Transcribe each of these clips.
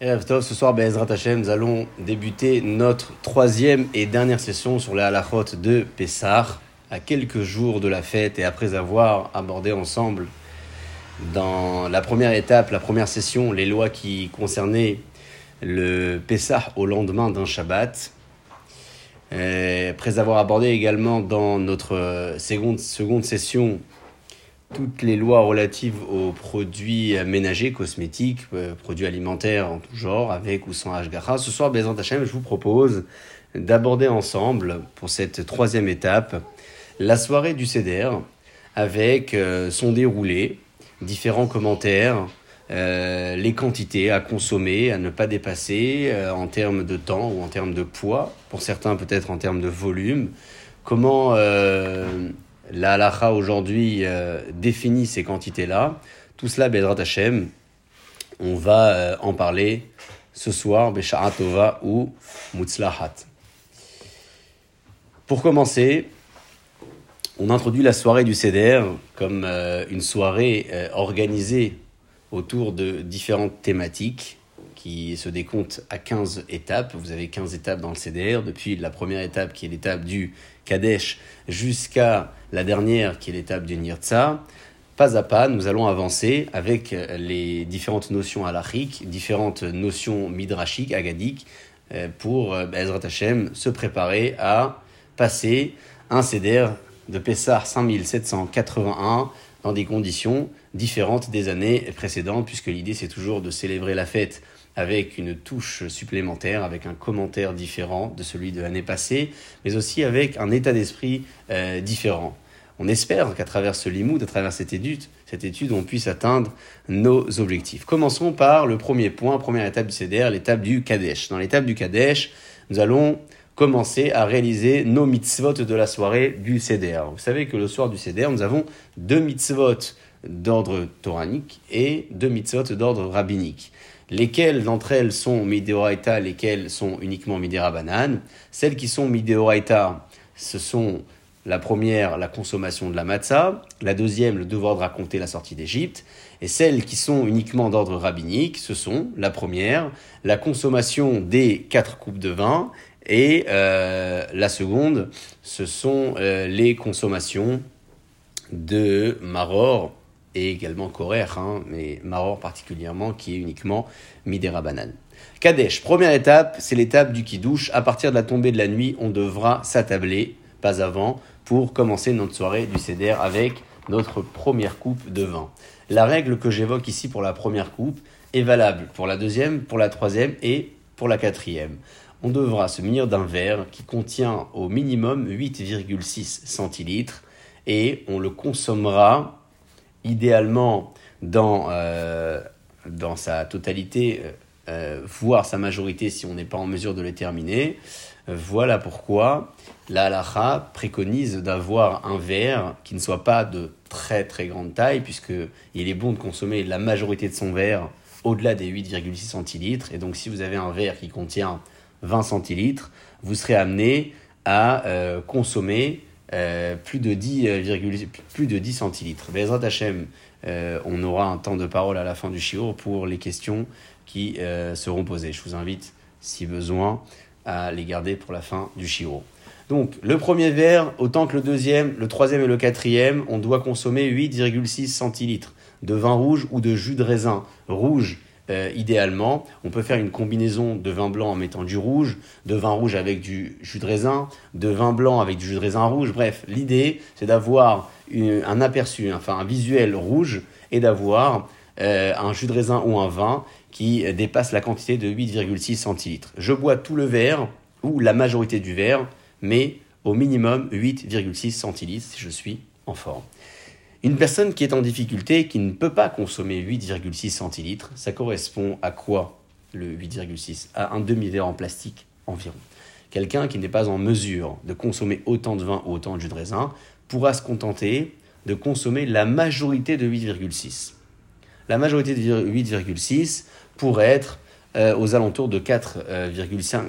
Ce soir, Bezrat Hashem, nous allons débuter notre troisième et dernière session sur la halachot de Pessah, à quelques jours de la fête et après avoir abordé ensemble dans la première étape, la première session, les lois qui concernaient le Pessah au lendemain d'un Shabbat. Et après avoir abordé également dans notre seconde, seconde session toutes les lois relatives aux produits ménagers, cosmétiques, euh, produits alimentaires en tout genre, avec ou sans Ashgacha. Ce soir, Bézant Hachem, je vous propose d'aborder ensemble, pour cette troisième étape, la soirée du CEDER, avec euh, son déroulé, différents commentaires, euh, les quantités à consommer, à ne pas dépasser en termes de temps ou en termes de poids, pour certains peut-être en termes de volume, comment la halacha aujourd'hui euh, définit ces quantités-là. Tout cela, Bedrat Hashem, on va euh, en parler ce soir, Tova ou Mutzlahat. Pour commencer, on introduit la soirée du Seder comme euh, une soirée organisée autour de différentes thématiques qui se décompte à 15 étapes. Vous avez 15 étapes dans le CDR, depuis la première étape qui est l'étape du Kadesh jusqu'à la dernière qui est l'étape du Nirtza. Pas à pas, nous allons avancer avec les différentes notions halachiques, différentes notions midrashiques, agadiques, euh, pour euh, Ezrat Hashem se préparer à passer un CDR de Pessah 5781 dans des conditions différentes des années précédentes, puisque l'idée c'est toujours de célébrer la fête avec une touche supplémentaire, avec un commentaire différent de celui de l'année passée, mais aussi avec un état d'esprit euh, différent. On espère qu'à travers ce limoud, à travers cette étude, on puisse atteindre nos objectifs. Commençons par le premier point, première étape du CDR, l'étape du Kadesh. Dans l'étape du Kadesh, nous allons commencer à réaliser nos mitzvot de la soirée du CDR. Vous savez que le soir du CDR, nous avons deux mitzvot d'ordre toranique et deux mitzvot d'ordre rabbinique lesquelles d'entre elles sont mideoraita, lesquelles sont uniquement banane? Celles qui sont mideoraita, ce sont la première, la consommation de la matzah, la deuxième, le devoir de raconter la sortie d'Égypte, et celles qui sont uniquement d'ordre rabbinique, ce sont la première, la consommation des quatre coupes de vin, et euh, la seconde, ce sont euh, les consommations de maror, et également Korer, hein, mais Maror particulièrement, qui est uniquement Midera Banane. Kadesh, première étape, c'est l'étape du Kidouche. À partir de la tombée de la nuit, on devra s'attabler, pas avant, pour commencer notre soirée du Seder avec notre première coupe de vin. La règle que j'évoque ici pour la première coupe est valable pour la deuxième, pour la troisième et pour la quatrième. On devra se munir d'un verre qui contient au minimum 8,6 centilitres et on le consommera idéalement dans, euh, dans sa totalité, euh, euh, voire sa majorité si on n'est pas en mesure de le terminer. Voilà pourquoi la halacha préconise d'avoir un verre qui ne soit pas de très très grande taille, puisqu'il est bon de consommer la majorité de son verre au-delà des 8,6 centilitres. Et donc si vous avez un verre qui contient 20 centilitres, vous serez amené à consommer euh, plus, de 10, euh, plus de 10 centilitres. Bezrat Hashem, euh, on aura un temps de parole à la fin du shiur pour les questions qui seront posées. Je vous invite, si besoin, à les garder pour la fin du shiur. Donc, le premier verre, autant que le deuxième, le troisième et le quatrième, on doit consommer 8,6 centilitres de vin rouge ou de jus de raisin rouge euh, idéalement, on peut faire une combinaison de vin blanc en mettant du rouge, de vin rouge avec du jus de raisin, de vin blanc avec du jus de raisin rouge. Bref, l'idée, c'est d'avoir un aperçu, enfin un visuel rouge et d'avoir euh, un jus de raisin ou un vin qui dépasse la quantité de 8,6 centilitres. Je bois tout le verre ou la majorité du verre, mais au minimum 8,6 centilitres si je suis en forme. Une personne qui est en difficulté, qui ne peut pas consommer 8,6 centilitres, ça correspond à quoi le 8,6 À un demi-verre en plastique environ. Quelqu'un qui n'est pas en mesure de consommer autant de vin ou autant de jus de raisin pourra se contenter de consommer la majorité de 8,6. La majorité de 8,6 pourrait être euh, aux alentours de 4,5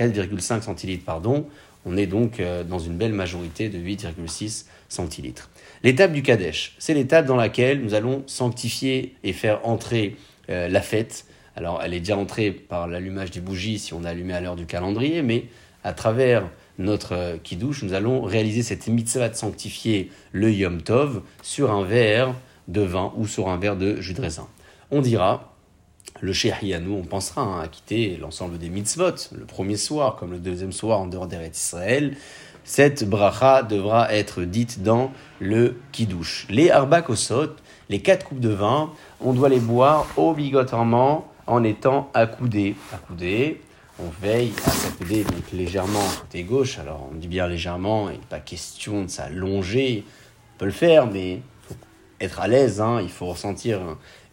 euh, centilitres. Pardon. On est donc euh, dans une belle majorité de 8,6 centilitres. L'étape du Kadesh, c'est l'étape dans laquelle nous allons sanctifier et faire entrer euh, la fête Alors, elle est déjà entrée par l'allumage des bougies si on a allumé à l'heure du calendrier, mais à travers notre kiddush, nous allons réaliser cette mitzvah de sanctifier le Yom Tov sur un verre de vin ou sur un verre de jus de raisin. On dira, le Yanou, on pensera hein, à quitter l'ensemble des mitzvot, le premier soir comme le deuxième soir en dehors d'Eretz Israël. Cette bracha devra être dite dans le kiddush. Les arba kosot, les quatre coupes de vin, on doit les boire obligatoirement en étant accoudés. Accoudés, on veille à s'accouder donc légèrement côté gauche. Alors on dit bien légèrement, il n'est pas question de s'allonger. On peut le faire, mais être à l'aise. Hein. il faut ressentir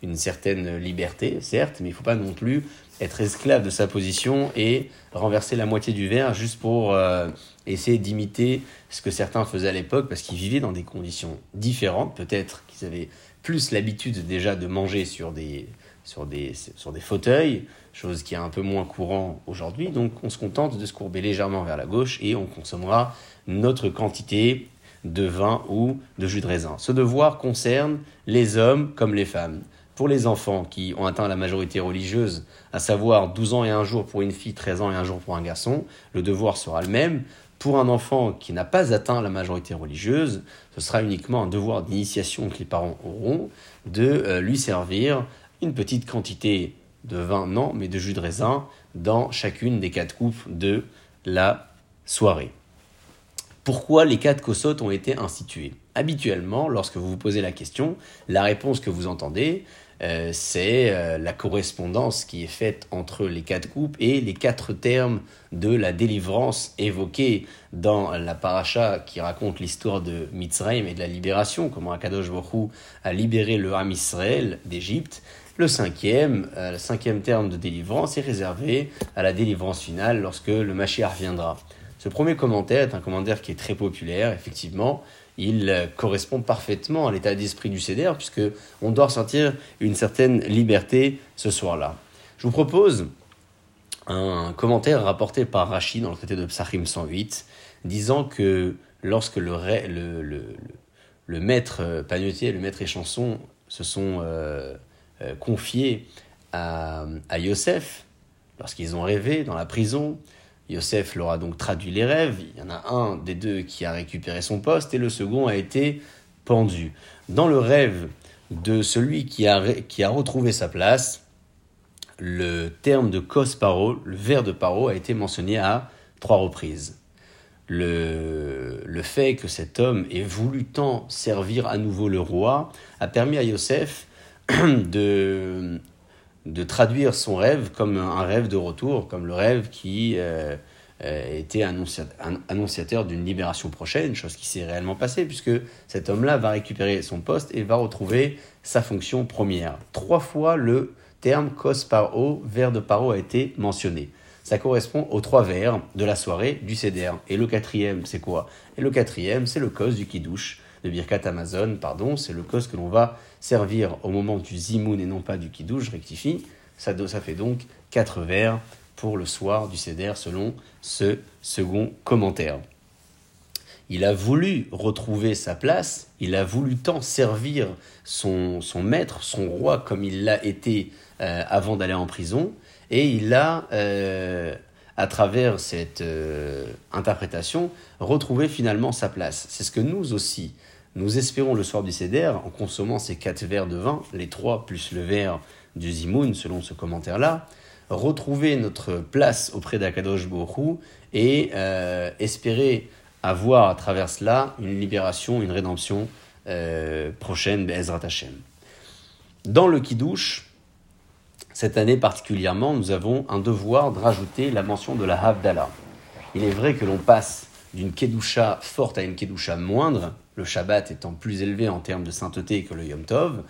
une certaine liberté, certes, mais il ne faut pas non plus être esclave de sa position et renverser la moitié du verre juste pour euh, essayer d'imiter ce que certains faisaient à l'époque parce qu'ils vivaient dans des conditions différentes. Peut-être qu'ils avaient plus l'habitude déjà de manger sur des, sur des, sur des fauteuils, chose qui est un peu moins courant aujourd'hui. Donc on se contente de se courber légèrement vers la gauche et on consommera notre quantité de vin ou de jus de raisin. Ce devoir concerne les hommes comme les femmes. Pour les enfants qui ont atteint la majorité religieuse, à savoir 12 ans et un jour pour une fille, 13 ans et un jour pour un garçon, le devoir sera le même. Pour un enfant qui n'a pas atteint la majorité religieuse, ce sera uniquement un devoir d'initiation que les parents auront de euh, lui servir une petite quantité de vin, non, mais de jus de raisin dans chacune des quatre coupes de la soirée. Pourquoi les quatre kosot ont été institués Habituellement, lorsque vous vous posez la question, la réponse que vous entendez, euh, c'est euh, la correspondance qui est faite entre les quatre coupes et les quatre termes de la délivrance évoqués dans la paracha qui raconte l'histoire de Mitzrayim et de la libération, comment Akadosh Baruch a libéré le Ham Israël d'Égypte. Le cinquième, euh, le cinquième terme de délivrance est réservé à la délivrance finale lorsque le Mashiach viendra. Ce premier commentaire est un commentaire qui est très populaire, effectivement. Il euh, correspond parfaitement à l'état d'esprit du CDR, puisque on doit ressentir une certaine liberté ce soir-là. Je vous propose un commentaire rapporté par Rachid dans le traité de Psachim 108, disant que lorsque le, le, le, maître euh, panetier, le maître échanson se sont euh, confiés à Yosef, lorsqu'ils ont rêvé dans la prison, Yosef leur a donc traduit les rêves. Il y en a un des deux qui a récupéré son poste et le second a été pendu. Dans le rêve de celui qui a, retrouvé sa place, le terme de cos paro, le ver de paro, a été mentionné à trois reprises. Le, le fait que cet homme ait voulu tant servir à nouveau le roi a permis à Yosef de, de traduire son rêve comme un rêve de retour, comme le rêve qui euh, euh, était annonciateur d'une libération prochaine, chose qui s'est réellement passée, puisque cet homme-là va récupérer son poste et va retrouver sa fonction première. Trois fois le terme cos par eau, vers de paro a été mentionné. Ça correspond aux trois vers de la soirée du CDR. Et le quatrième, c'est quoi? Et le quatrième, c'est le cos du kidouche de Birkat Amazon, pardon, c'est le cos que l'on va servir au moment du zimoun et non pas du kidouche, je rectifie. Ça, fait donc quatre vers pour le soir du Seder selon ce second commentaire. Il a voulu retrouver sa place, il a voulu tant servir son, son maître, son roi, comme il l'a été euh, avant d'aller en prison, et il a, euh, à travers cette euh, interprétation, retrouvé finalement sa place. C'est ce que nous aussi, nous espérons le soir du Seder, en consommant ces quatre verres de vin, les trois plus le verre du Zimoun, selon ce commentaire-là, retrouver notre place auprès d'Akadosh Borou et euh, espérer avoir à travers cela une libération, une rédemption euh, prochaine, Bezrat Hashem. Dans le Kiddush, cette année particulièrement, nous avons un devoir de rajouter la mention de la Havdalah. Il est vrai que l'on passe d'une Kedusha forte à une Kedusha moindre, le Shabbat étant plus élevé en termes de sainteté que le Yom Tov,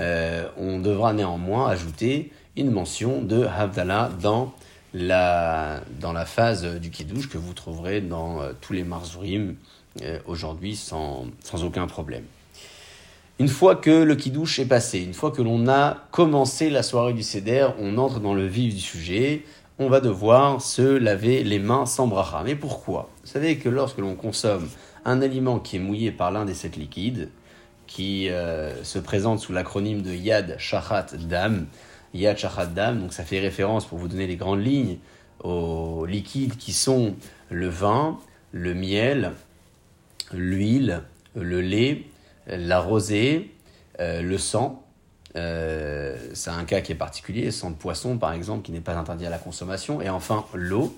euh, on devra néanmoins ajouter une mention de Havdalah dans la, dans la phase du Kiddush que vous trouverez dans euh, tous les Marzurim euh, aujourd'hui sans, sans aucun problème. Une fois que le Kiddush est passé, une fois que l'on a commencé la soirée du Seder, on entre dans le vif du sujet, on va devoir se laver les mains sans bracha. Mais pourquoi? Vous savez que lorsque l'on consomme un aliment qui est mouillé par l'un des sept liquides, qui euh, se présente sous l'acronyme de Yad Shachat Dam, Yad Shachaddam, donc ça fait référence pour vous donner les grandes lignes aux liquides qui sont le vin, le miel, l'huile, le lait, la rosée, euh, le sang. Euh, c'est un cas qui est particulier, sang de poisson par exemple, qui n'est pas interdit à la consommation. Et enfin, l'eau.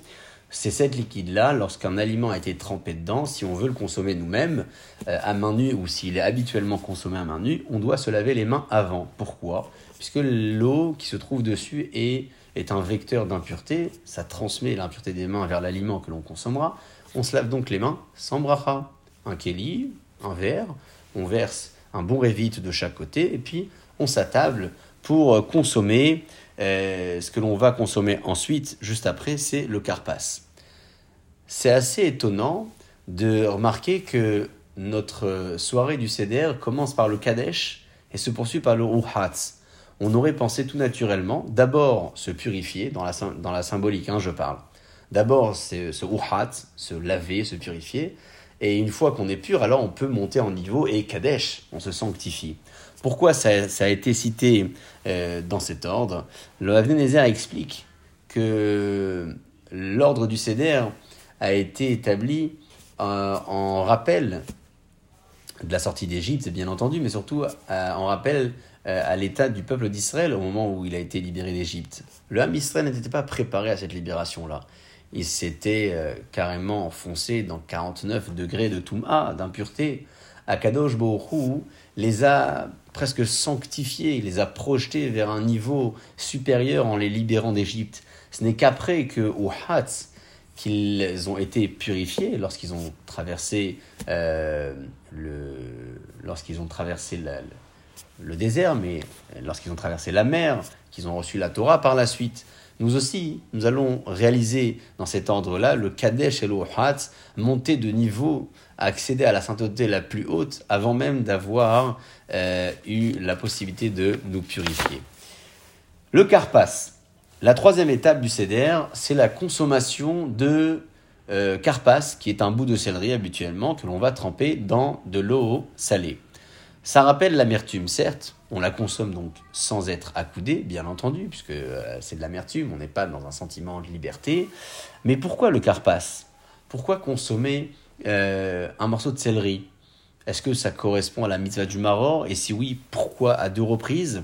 C'est cette liquide-là, lorsqu'un aliment a été trempé dedans, si on veut le consommer nous-mêmes euh, à main nue ou s'il est habituellement consommé à main nue, on doit se laver les mains avant. Pourquoi? Puisque l'eau qui se trouve dessus est, un vecteur d'impureté, ça transmet l'impureté des mains vers l'aliment que l'on consommera. On se lave donc les mains sans bracha. Un keli, un verre, on verse un bon révite de chaque côté et puis on s'attable pour consommer. Euh, ce que l'on va consommer ensuite, juste après, c'est le carpas c'est assez étonnant de remarquer que notre soirée du CDR commence par le Kadesh et se poursuit par le Ruhatz. On aurait pensé tout naturellement d'abord se purifier, dans la, symbolique, hein, je parle. D'abord, c'est ce Ruhatz, se laver, se purifier. Et une fois qu'on est pur, alors on peut monter en niveau et Kadesh, on se sanctifie. Pourquoi ça, a été cité euh, dans cet ordre? Le Avnenezer explique que l'ordre du CDR a été établi euh, en rappel de la sortie d'Égypte, bien entendu, mais surtout euh, en rappel euh, à l'état du peuple d'Israël au moment où il a été libéré d'Égypte. Le Ham Israël n'était pas préparé à cette libération-là. Il s'était carrément enfoncé dans 49 degrés de Touma, d'impureté. Akadosh Borou les a presque sanctifiés, il les a projetés vers un niveau supérieur en les libérant d'Égypte. Ce n'est qu'après que, au Hatz, qu'ils ont été purifiés lorsqu'ils ont traversé euh, le ont traversé le désert, mais lorsqu'ils ont traversé la mer, qu'ils ont reçu la Torah par la suite. Nous aussi, nous allons réaliser dans cet ordre-là le Kadesh et l'Ohatz, monter de niveau, accéder à la sainteté la plus haute avant même d'avoir euh, eu la possibilité de nous purifier. Le Karpas, la troisième étape du CDR, c'est la consommation de euh, qui est un bout de céleri habituellement que l'on va tremper dans de l'eau salée. Ça rappelle l'amertume, certes, on la consomme donc sans être accoudé, bien entendu, puisque euh, c'est de l'amertume, on n'est pas dans un sentiment de liberté. Mais pourquoi le carpas? Pourquoi consommer euh, un morceau de céleri? Est-ce que ça correspond à la mitzvah du maror? Et si oui, pourquoi à deux reprises?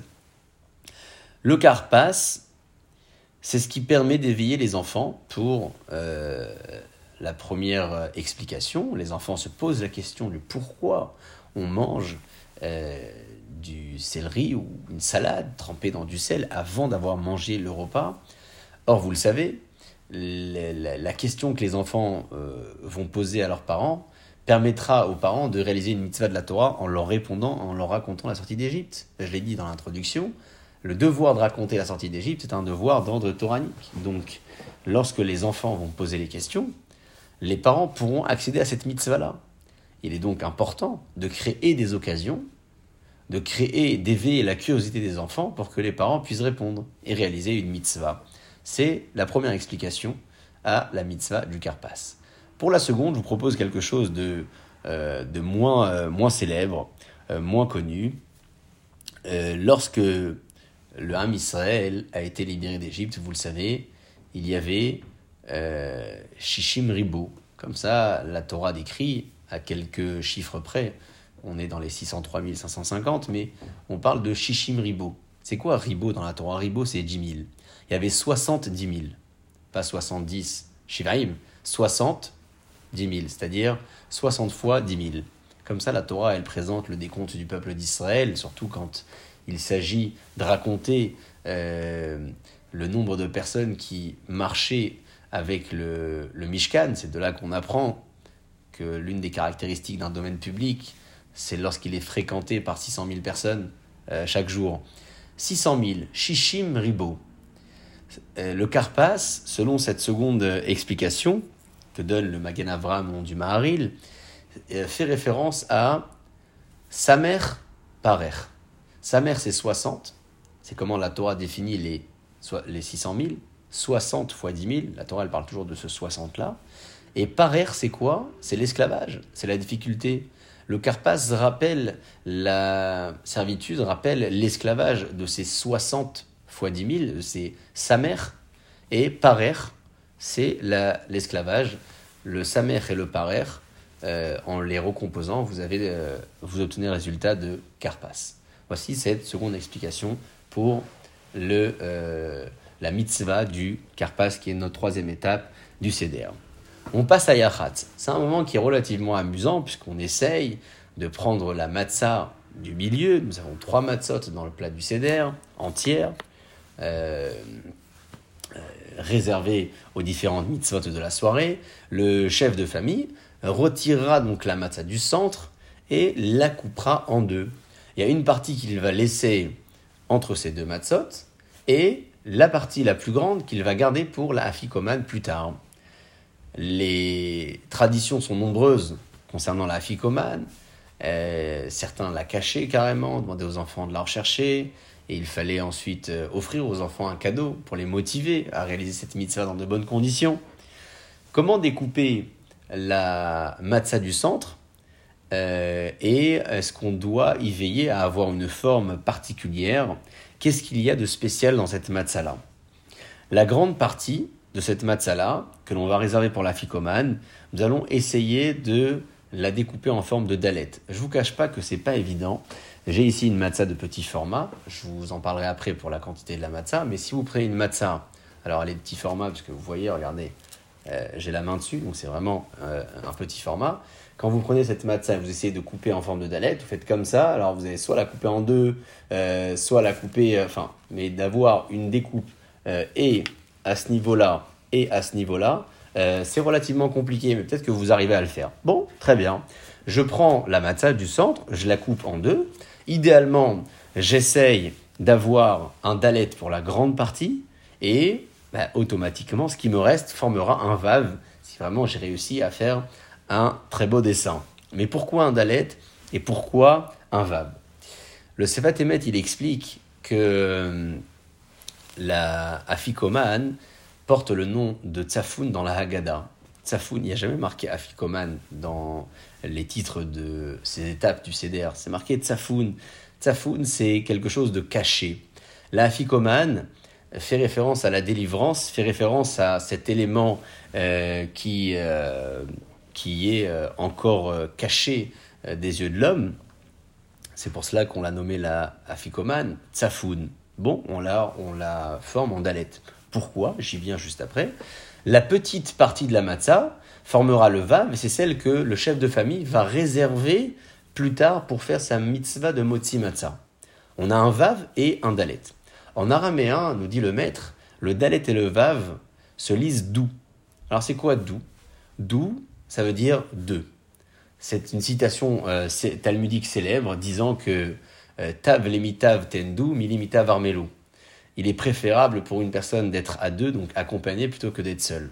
Le carpas, c'est ce qui permet d'éveiller les enfants pour euh, la première explication. Les enfants se posent la question du pourquoi on mange euh, du céleri ou une salade trempée dans du sel avant d'avoir mangé le repas. Or, vous le savez, la, question que les enfants euh, vont poser à leurs parents permettra aux parents de réaliser une mitzvah de la Torah en leur répondant, en leur racontant la sortie d'Égypte. Je l'ai dit dans l'introduction, le devoir de raconter la sortie d'Égypte est un devoir d'ordre toranique. Donc, lorsque les enfants vont poser les questions, les parents pourront accéder à cette mitzvah-là. Il est donc important de créer des occasions, de créer, d'éveiller la curiosité des enfants pour que les parents puissent répondre et réaliser une mitzvah. C'est la première explication à la mitzvah du Karpas. Pour la seconde, je vous propose quelque chose de, euh, euh, moins célèbre, euh, moins connu. lorsque le Ham Israël a été libéré d'Égypte, vous le savez, il y avait euh, Shishim Ribo. Comme ça, la Torah décrit à quelques chiffres près. On est dans les 603 550, mais on parle de Shishim Ribo. C'est quoi Ribo dans la Torah? Ribo, c'est 10 000. Il y avait 70 000, pas 70 Shivaim, 60 10 000, c'est-à-dire 60 fois 10 000. Comme ça, la Torah, elle présente le décompte du peuple d'Israël, surtout quand il s'agit de raconter euh, le nombre de personnes qui marchaient avec le, Mishkan. C'est de là qu'on apprend que l'une des caractéristiques d'un domaine public, c'est lorsqu'il est fréquenté par 600 000 personnes euh, chaque jour. 600 000, Shishim Ribo. Euh, le Karpas, selon cette seconde explication que donne le Magen Avram du Maharil, fait référence à Samer Parer. Sa mère, c'est 60. C'est comment la Torah définit les, les 600 000. 60 fois 10 000. La Torah, elle parle toujours de ce 60-là. Et parer, c'est quoi? C'est l'esclavage. C'est la difficulté. Le Carpas rappelle la servitude, rappelle l'esclavage de ces 60 fois 10 000, c'est samer. Et parer, c'est l'esclavage. Le samer et le parer, euh, en les recomposant, vous, avez, euh, vous obtenez le résultat de Karpas. Voici cette seconde explication pour le, euh, la mitzvah du Karpas, qui est notre troisième étape du CDR. On passe à Yachat. C'est un moment qui est relativement amusant, puisqu'on essaye de prendre la matzah du milieu. Nous avons trois matzot dans le plat du Seder, entière, euh, euh, réservée aux différentes mitzvot de la soirée. Le chef de famille retirera donc la matzah du centre et la coupera en deux. Il y a une partie qu'il va laisser entre ces deux matzot et la partie la plus grande qu'il va garder pour la afikoman plus tard. Les traditions sont nombreuses concernant la afikoman. Euh, certains la cachaient carrément, demandaient aux enfants de la rechercher. Et il fallait ensuite euh, offrir aux enfants un cadeau pour les motiver à réaliser cette mitzvah dans de bonnes conditions. Comment découper la matzah du centre? Euh, et est-ce qu'on doit y veiller à avoir une forme particulière? Qu'est-ce qu'il y a de spécial dans cette matzah-là La grande partie de cette matzah-là, que l'on va réserver pour la ficomane, nous allons essayer de la découper en forme de dalette. Je vous cache pas que c'est pas évident. J'ai ici une matzah de petit format. Je vous en parlerai après pour la quantité de la matzah. Mais si vous prenez une matzah, alors elle est de petit format parce que vous voyez, regardez, euh, j'ai la main dessus, donc c'est vraiment euh, un petit format. Quand vous prenez cette matzah et vous essayez de couper en forme de dalette, vous faites comme ça. Alors vous allez soit la couper en deux, euh, soit la couper, enfin, mais d'avoir une découpe et à ce niveau-là et à ce niveau-là, c'est relativement compliqué, mais peut-être que vous arrivez à le faire. Bon, très bien. Je prends la matzah du centre, je la coupe en deux. Idéalement, j'essaye d'avoir un dalet pour la grande partie et bah, automatiquement, ce qui me reste formera un vav si vraiment j'ai réussi à faire un très beau dessin. Mais pourquoi un dalet et pourquoi un vav Le Sevat il explique que euh, la afikoman porte le nom de Tsafoun dans la Haggadah. Tsafoun, il n'y a jamais marqué afikoman dans les titres de ces étapes du CDR. C'est marqué Tsafoun. Tsafoun, c'est quelque chose de caché. La afikoman, fait référence à la délivrance, fait référence à cet élément euh, qui, euh, qui est euh, encore caché des yeux de l'homme. C'est pour cela qu'on l'a nommé la afikoman, tsafoun. Bon, on la, on la forme en dalette. Pourquoi? J'y viens juste après. La petite partie de la matzah formera le vav, et c'est celle que le chef de famille va réserver plus tard pour faire sa mitzvah de motzi matzah. On a un vav et un dalet. En araméen, nous dit le maître, le dalet et le vav se lisent doux. Alors c'est quoi doux Doux, ça veut dire deux. C'est une citation euh, talmudique célèbre disant que euh, tav lemitav tendu, milimitav armelo. Il est préférable pour une personne d'être à deux, donc accompagnée, plutôt que d'être seule.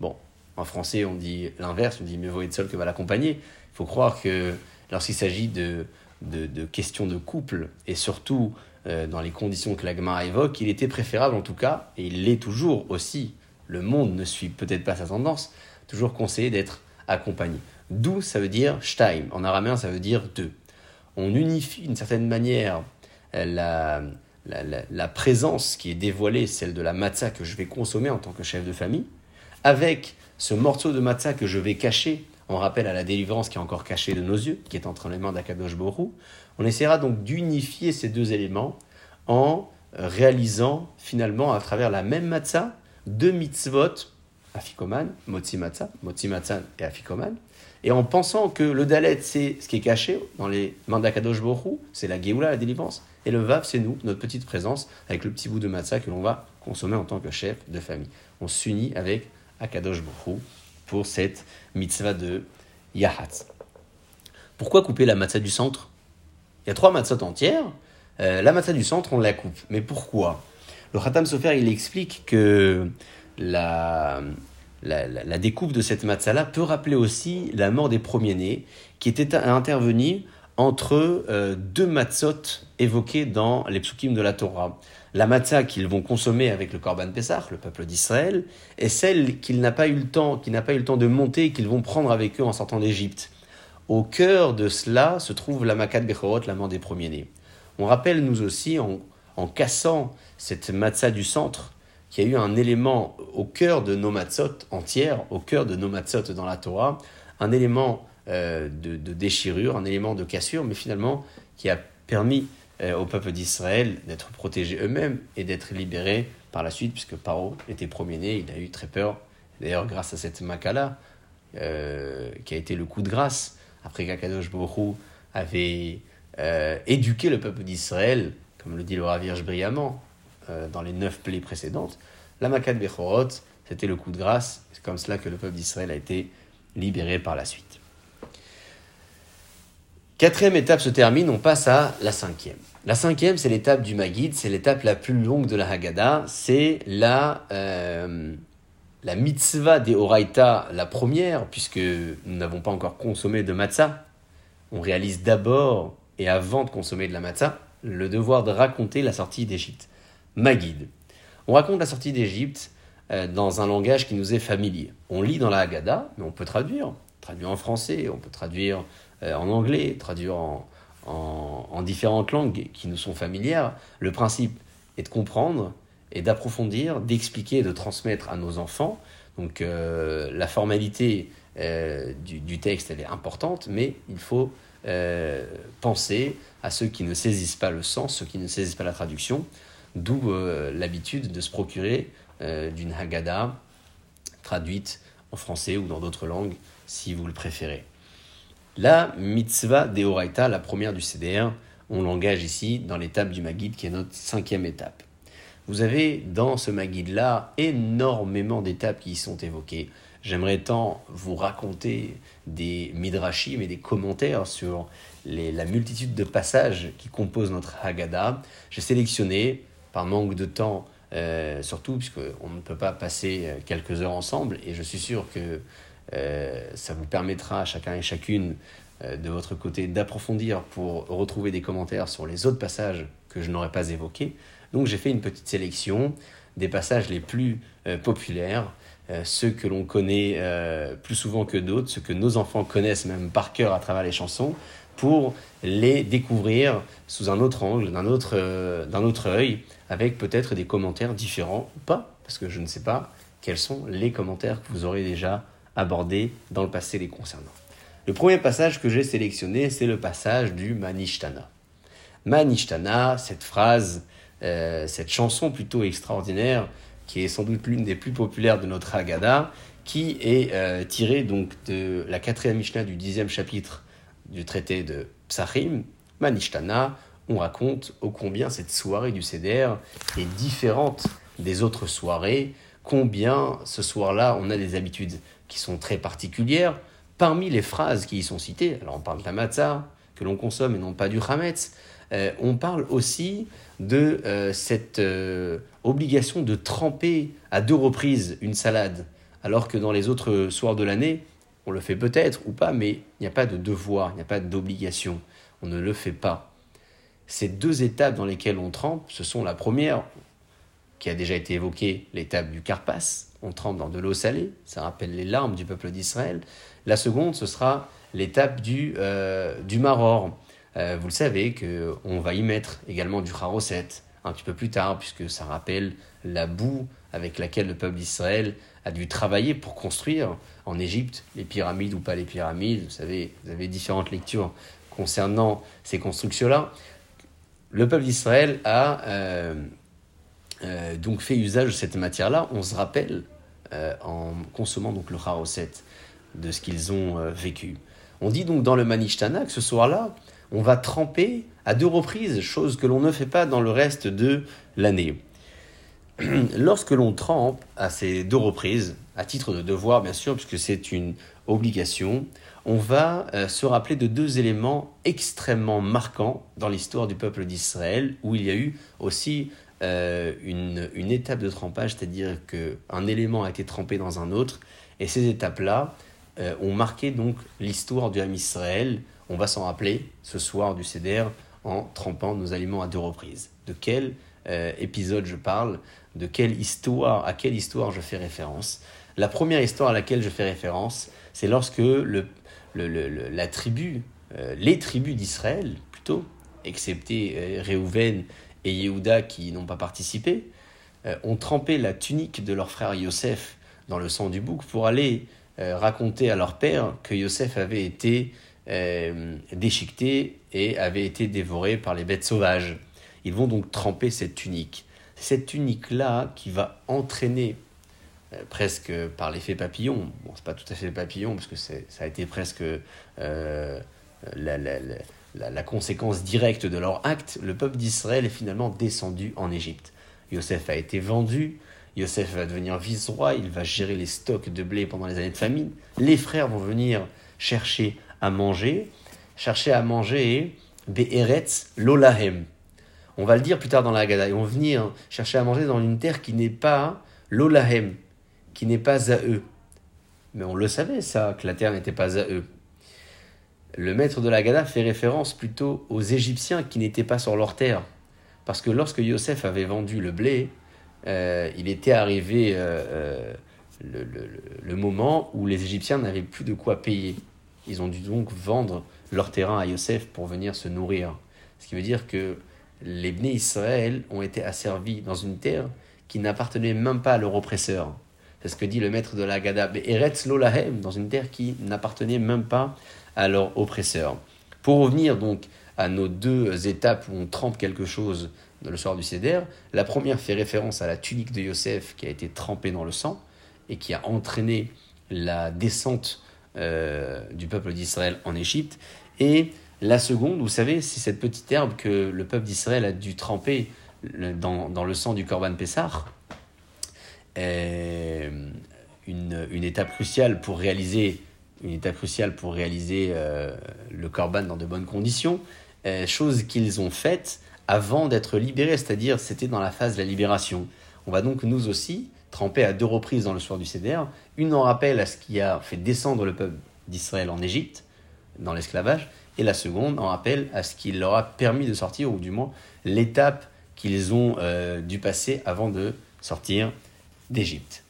Bon, en français, on dit l'inverse, on dit mieux vaut être seul que mal accompagné. Il faut croire que lorsqu'il s'agit de, de, questions de couple, et surtout euh, dans les conditions que l'Agma évoque, il était préférable en tout cas, et il l'est toujours aussi, le monde ne suit peut-être pas sa tendance, toujours conseillé d'être accompagné. D'où ça veut dire Stein, en araméen ça veut dire deux. On unifie d'une certaine manière euh, la, la, la, présence qui est dévoilée, celle de la matzah que je vais consommer en tant que chef de famille, avec ce morceau de matzah que je vais cacher on rappelle à la délivrance qui est encore cachée de nos yeux, qui est entre les mains d'Akadosh Borou. On essaiera donc d'unifier ces deux éléments en réalisant finalement à travers la même matzah deux mitzvot, afikoman, motzi matzah, motzi matzah et afikoman, et en pensant que le dalet c'est ce qui est caché dans les mains d'Akadosh Borou, c'est la geoula, la délivrance, et le vav c'est nous, notre petite présence avec le petit bout de matzah que l'on va consommer en tant que chef de famille. On s'unit avec Akadosh Borou pour cette mitzvah de Yahatz. Pourquoi couper la matzah du centre? Il y a trois matzahs entières. Euh, la matzah du centre, on la coupe. Mais pourquoi? Le Khatam Sofer, il explique que la, découpe de cette matzah-là peut rappeler aussi la mort des premiers-nés qui était intervenue entre euh, deux matzot évoqués dans les psukim de la Torah la matzah qu'ils vont consommer avec le Korban Pessah, le peuple d'Israël, est celle qu'il n'a pas eu le temps, qui n'a pas eu le temps de monter et qu'ils vont prendre avec eux en sortant d'Égypte. Au cœur de cela se trouve la Makat Bechorot, la mort des premiers-nés. On rappelle nous aussi, en cassant cette matzah du centre, qui a eu un élément au cœur de nos matzot entières, au cœur de nos matzot dans la Torah, un élément euh, de, déchirure, un élément de cassure, mais finalement qui a permis euh, au peuple d'Israël d'être protégés eux-mêmes et d'être libérés par la suite, puisque Paro était premier-né, il a eu très peur. D'ailleurs, grâce à cette Makala, euh, qui a été le coup de grâce, après qu'Akadosh Borou avait éduqué le peuple d'Israël, comme le dit le Ravirge brillamment, dans les neuf plaies précédentes, la Makat Bechorot, c'était le coup de grâce. C'est comme cela que le peuple d'Israël a été libéré par la suite. Quatrième étape se termine, on passe à la cinquième. La cinquième, c'est l'étape du Magid, c'est l'étape la plus longue de la Haggadah, c'est la, euh, la mitzvah des Horaïta, la première, puisque nous n'avons pas encore consommé de matzah. On réalise d'abord et avant de consommer de la matzah, le devoir de raconter la sortie d'Égypte. Magid. On raconte la sortie d'Égypte euh, dans un langage qui nous est familier. On lit dans la Haggadah, mais on peut traduire. Traduire en français, on peut traduire euh, en anglais, traduire en, en, différentes langues qui nous sont familières. Le principe est de comprendre et d'approfondir, d'expliquer, de transmettre à nos enfants. Donc euh, la formalité du, du, texte, elle est importante, mais il faut penser à ceux qui ne saisissent pas le sens, ceux qui ne saisissent pas la traduction, d'où l'habitude de se procurer d'une Haggadah traduite en français ou dans d'autres langues, si vous le préférez. La mitzvah deoraita, la première du CDR, on l'engage ici dans l'étape du Magid qui est notre cinquième étape. Vous avez dans ce Magid-là énormément d'étapes qui y sont évoquées. J'aimerais tant vous raconter des midrashim et des commentaires sur la multitude de passages qui composent notre Haggadah. J'ai sélectionné, par manque de temps, euh, surtout puisqu'on ne peut pas passer euh, quelques heures ensemble, et je suis sûr que euh, ça vous permettra chacun et chacune euh, de votre côté d'approfondir pour retrouver des commentaires sur les autres passages que je n'aurais pas évoqués. Donc j'ai fait une petite sélection des passages les plus populaires, ceux que l'on connaît plus souvent que d'autres, ceux que nos enfants connaissent même par cœur à travers les chansons, pour les découvrir sous un autre angle, d'un autre, d'un autre œil, avec peut-être des commentaires différents ou pas, parce que je ne sais pas quels sont les commentaires que vous aurez déjà abordés dans le passé les concernant. Le premier passage que j'ai sélectionné, c'est le passage du Manishtana. Manishtana, cette phrase, euh, cette chanson plutôt extraordinaire, qui est sans doute l'une des plus populaires de notre Haggadah, qui est euh, tirée donc de la quatrième Mishnah du dixième chapitre du traité de Psachim. Manishtana, on raconte ô combien cette soirée du Seder est différente des autres soirées, combien ce soir-là on a des habitudes qui sont très particulières. Parmi les phrases qui y sont citées, alors on parle de la matzah, que l'on consomme et non pas du chametz, euh, on parle aussi de euh, cette euh, obligation de tremper à deux reprises une salade, alors que dans les autres soirs de l'année, on le fait peut-être ou pas, mais il n'y a pas de devoir, il n'y a pas d'obligation, on ne le fait pas. Ces deux étapes dans lesquelles on trempe, ce sont la première, qui a déjà été évoquée, l'étape du carpas, on trempe dans de l'eau salée, ça rappelle les larmes du peuple d'Israël. La seconde, ce sera l'étape du, euh, du maror. Euh, vous le savez qu'on va y mettre également du haroset un petit peu plus tard, puisque ça rappelle la boue avec laquelle le peuple d'Israël a dû travailler pour construire en Égypte les pyramides ou pas les pyramides. Vous savez, vous avez différentes lectures concernant ces constructions-là. Le peuple d'Israël a euh, euh, donc fait usage de cette matière-là, on se rappelle euh, en consommant donc le haroset de ce qu'ils ont vécu. On dit donc dans le Manishtana que ce soir-là, on va tremper à deux reprises, chose que l'on ne fait pas dans le reste de l'année. Lorsque l'on trempe à ces deux reprises, à titre de devoir bien sûr, puisque c'est une obligation, on va se rappeler de deux éléments extrêmement marquants dans l'histoire du peuple d'Israël, où il y a eu aussi euh, une, étape de trempage, c'est-à-dire qu'un élément a été trempé dans un autre, et ces étapes-là euh, ont marqué donc l'histoire du Ham Israël. On va s'en rappeler ce soir du Seder en trempant nos aliments à deux reprises. De quel euh, épisode je parle? De quelle histoire À quelle histoire je fais référence? La première histoire à laquelle je fais référence, c'est lorsque le, la tribu, les tribus d'Israël plutôt, excepté Réhouven et Yehuda qui n'ont pas participé, euh, ont trempé la tunique de leur frère Yosef dans le sang du bouc pour aller euh, raconter à leur père que Yosef avait été euh, déchiqueté et avait été dévoré par les bêtes sauvages. Ils vont donc tremper cette tunique. Cette tunique-là qui va entraîner presque par l'effet papillon. Bon, c'est pas tout à fait papillon parce que ça a été presque la, la, conséquence directe de leur acte. Le peuple d'Israël est finalement descendu en Égypte. Yosef a été vendu, Yosef va devenir vice-roi, il va gérer les stocks de blé pendant les années de famine. Les frères vont venir chercher à manger, chercher à manger Be'eretz Lolahem. On va le dire plus tard dans la Haggadah. Ils vont venir chercher à manger dans une terre qui n'est pas Lolahem, qui n'est pas à eux. Mais on le savait, ça, que la terre n'était pas à eux. Le maître de la Haggadah fait référence plutôt aux Égyptiens qui n'étaient pas sur leur terre. Parce que lorsque Yosef avait vendu le blé, euh, il était arrivé euh, euh, le, moment où les Égyptiens n'avaient plus de quoi payer. Ils ont dû donc vendre leur terrain à Yosef pour venir se nourrir. Ce qui veut dire que les Bnei Israël ont été asservis dans une terre qui n'appartenait même pas à leur oppresseur. C'est ce que dit le maître de la Gada. Eretz Lolahem, dans une terre qui n'appartenait même pas à leur oppresseur. Pour revenir donc à nos deux étapes où on trempe quelque chose dans le soir du Seder. La première fait référence à la tunique de Yosef qui a été trempée dans le sang et qui a entraîné la descente euh, du peuple d'Israël en Égypte. Et la seconde, vous savez, c'est cette petite herbe que le peuple d'Israël a dû tremper dans, dans, le sang du Corban Pessar. Une, une, étape cruciale pour réaliser une étape cruciale pour réaliser euh, le Corban dans de bonnes conditions. Euh, chose qu'ils ont faite avant d'être libérés, c'est-à-dire c'était dans la phase de la libération. On va donc nous aussi tremper à deux reprises dans le soir du Seder, une en rappel à ce qui a fait descendre le peuple d'Israël en Égypte, dans l'esclavage, et la seconde en rappel à ce qui leur a permis de sortir, ou du moins l'étape qu'ils ont euh, dû passer avant de sortir d'Égypte.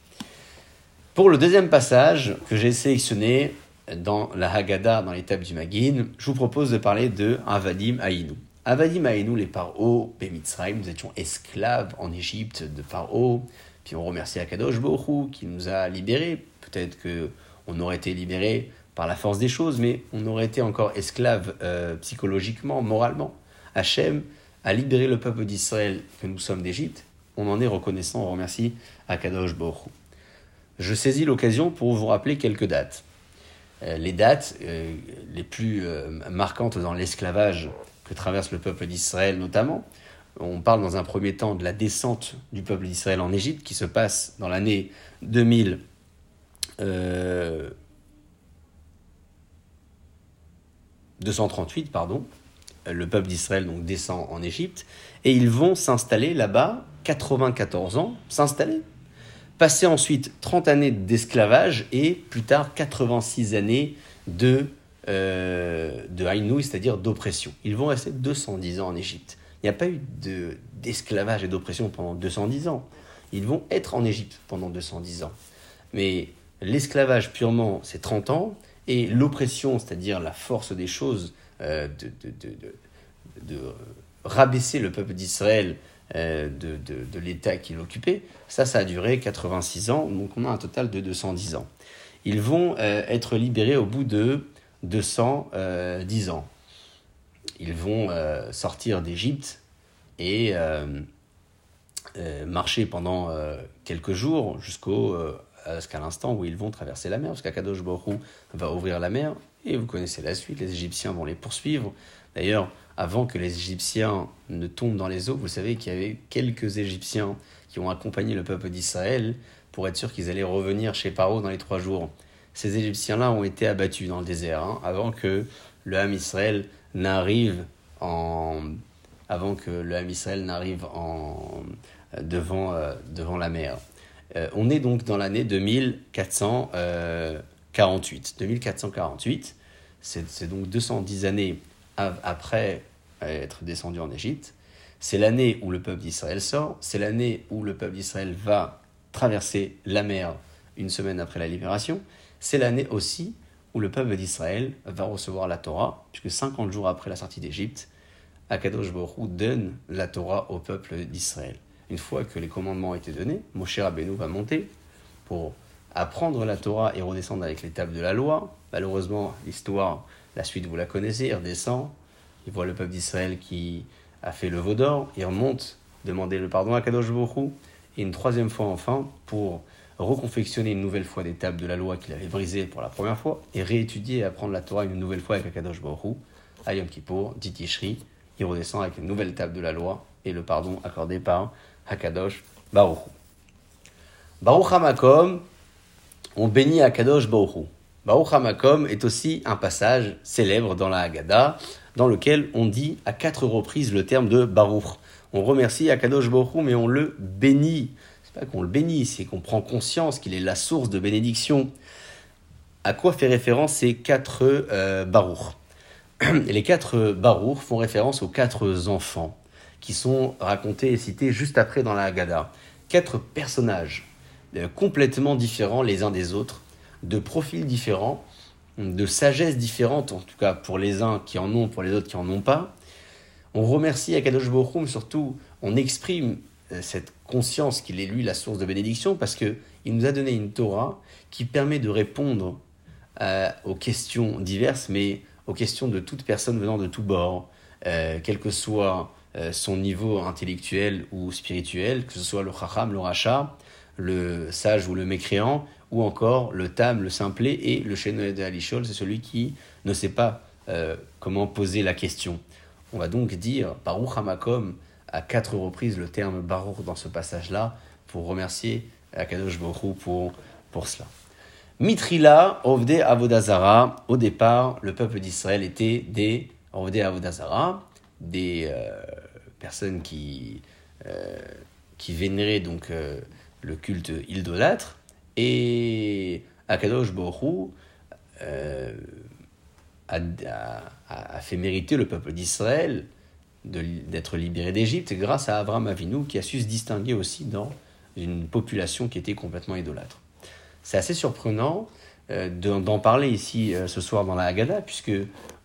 Pour le deuxième passage que j'ai sélectionné, dans la Haggadah, dans l'étape du Magin, je vous propose de parler de Avadim Aïnou. Avadim Aïnou, les Paro, Bemitzraïm, nous étions esclaves en Égypte de Paro, puis on remercie Akadosh Borou qui nous a libérés. Peut-être que on aurait été libérés par la force des choses, mais on aurait été encore esclaves euh, psychologiquement, moralement. Hachem a libéré le peuple d'Israël que nous sommes d'Égypte. On en est reconnaissant, on remercie Akadosh Borou. Je saisis l'occasion pour vous rappeler quelques dates. Euh, les dates euh, les plus euh, marquantes dans l'esclavage que traverse le peuple d'Israël notamment. On parle dans un premier temps de la descente du peuple d'Israël en Égypte qui se passe dans l'année 2000. 238, pardon. Le peuple d'Israël donc descend en Égypte et ils vont s'installer là-bas 94 ans, s'installer passer ensuite 30 années d'esclavage et plus tard 86 années de, euh, de c'est-à-dire d'oppression. Ils vont rester 210 ans en Égypte. Il n'y a pas eu d'esclavage et d'oppression pendant 210 ans. Ils vont être en Égypte pendant 210 ans. Mais l'esclavage purement, c'est 30 ans, et l'oppression, c'est-à-dire la force des choses, euh, de, rabaisser le peuple d'Israël euh, de, de, l'État qu'il occupait. Ça, ça a duré 86 ans, donc on a un total de 210 ans. Ils vont euh, être libérés au bout de 210 ans. Ils vont euh, sortir d'Égypte et marcher pendant quelques jours jusqu'au jusqu'à l'instant où ils vont traverser la mer, parce qu'Akadosh Borou va ouvrir la mer, et vous connaissez la suite, les Égyptiens vont les poursuivre. D'ailleurs, avant que les Égyptiens ne tombent dans les eaux, vous savez qu'il y avait quelques Égyptiens qui ont accompagné le peuple d'Israël pour être sûr qu'ils allaient revenir chez Paro dans les trois jours. Ces Égyptiens-là ont été abattus dans le désert hein, avant que le Ham Israël n'arrive en avant que le Ham Israël n'arrive en devant euh, devant la mer. Euh, on est donc dans l'année 2448. 2448, c'est donc 210 années après être descendu en Égypte. C'est l'année où le peuple d'Israël sort, c'est l'année où le peuple d'Israël va traverser la mer une semaine après la libération, c'est l'année aussi où le peuple d'Israël va recevoir la Torah, puisque 50 jours après la sortie d'Égypte, Akadosh Baruch donne la Torah au peuple d'Israël. Une fois que les commandements ont été donnés, Moshe Rabbeinu va monter pour apprendre la Torah et redescendre avec les tables de la loi. Malheureusement, l'histoire, la suite vous la connaissez, il redescend, il voit le peuple d'Israël qui a fait le veau d'or, il remonte, demander le pardon à Kadosh Baruch et une troisième fois enfin pour reconfectionner une nouvelle fois des tables de la loi qu'il avait brisées pour la première fois et réétudier et apprendre la Torah une nouvelle fois avec Akadosh Baruch à Yom Kippour, Ditishri, il redescend avec une nouvelle table de la loi et le pardon accordé par Hakadosh Baruch Baruch Hamakom, on bénit Akadosh Baruch Baruch Hamakom est aussi un passage célèbre dans la Haggadah dans lequel on dit à quatre reprises le terme de Baruch. On remercie Akadosh Baruch mais on le bénit c'est pas qu'on le bénit, c'est qu'on prend conscience qu'il est la source de bénédiction. À quoi fait référence ces quatre euh, barours Les quatre barours font référence aux quatre enfants qui sont racontés et cités juste après dans la Haggadah. Quatre personnages euh, complètement différents les uns des autres, de profils différents, de sagesse différente, en tout cas pour les uns qui en ont, pour les autres qui en ont pas. On remercie Akadosh mais surtout on exprime euh, cette conscience qu'il est lui la source de bénédiction parce qu'il nous a donné une Torah qui permet de répondre euh, aux questions diverses, mais aux questions de toute personne venant de tous bords, euh, quel que soit son niveau intellectuel ou spirituel, que ce soit le chacham, le racha, le sage ou le mécréant, ou encore le tam, le simplet, et le chenoë de Alishol, c'est celui qui ne sait pas comment poser la question. On va donc dire, par Hamakom, à quatre reprises le terme Baruch dans ce passage-là pour remercier Akadosh Baruch pour, pour cela. Mitrila, Ovde Avodazara, au départ, le peuple d'Israël était des Ovde Avodazara, des euh, personnes qui, euh, qui vénéraient donc euh, le culte idolâtre, et Akadosh Baruch a, a, fait mériter le peuple d'Israël d'être libéré d'Égypte grâce à Abraham Avinu qui a su se distinguer aussi dans une population qui était complètement idolâtre. C'est assez surprenant euh, d'en parler ici euh, ce soir dans la Haggadah puisque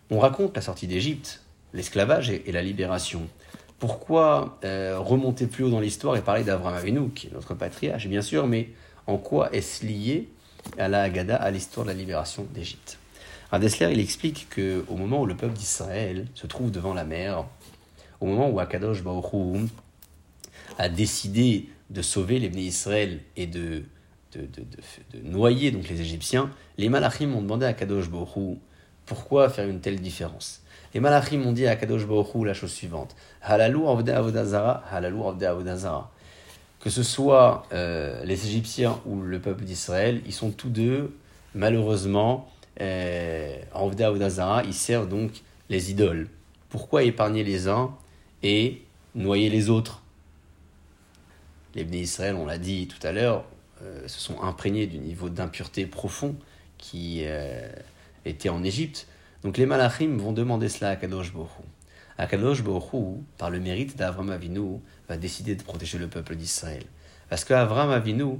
on raconte la sortie d'Égypte, l'esclavage et, la libération. Pourquoi euh, remonter plus haut dans l'histoire et parler d'Abraham Avinu qui est notre patriarche bien sûr, mais en quoi est-ce lié à la Haggadah, à l'histoire de la libération d'Égypte Dessler, il explique qu'au moment où le peuple d'Israël se trouve devant la mer, au moment où Akadosh Baruch a décidé de sauver les Israël et de, de, de, noyer donc les Égyptiens, les Malachim ont demandé à Akadosh Baruch pourquoi faire une telle différence? Les Malachim ont dit à Akadosh Baruch la chose suivante Halalou avodazara, halalou avodazara. Que ce soit euh, les Égyptiens ou le peuple d'Israël, ils sont tous deux, malheureusement, euh, en avodazara, ils servent donc les idoles. Pourquoi épargner les uns et noyer les autres? Les Bnei Israël, on l'a dit tout à l'heure, euh, se sont imprégnés du niveau d'impureté profond qui était en Égypte. Donc les Malachim vont demander cela à Kadosh Borou. Akadosh Borou, par le mérite d'Avram Avinu, va décider de protéger le peuple d'Israël. Parce qu'Avram Avinu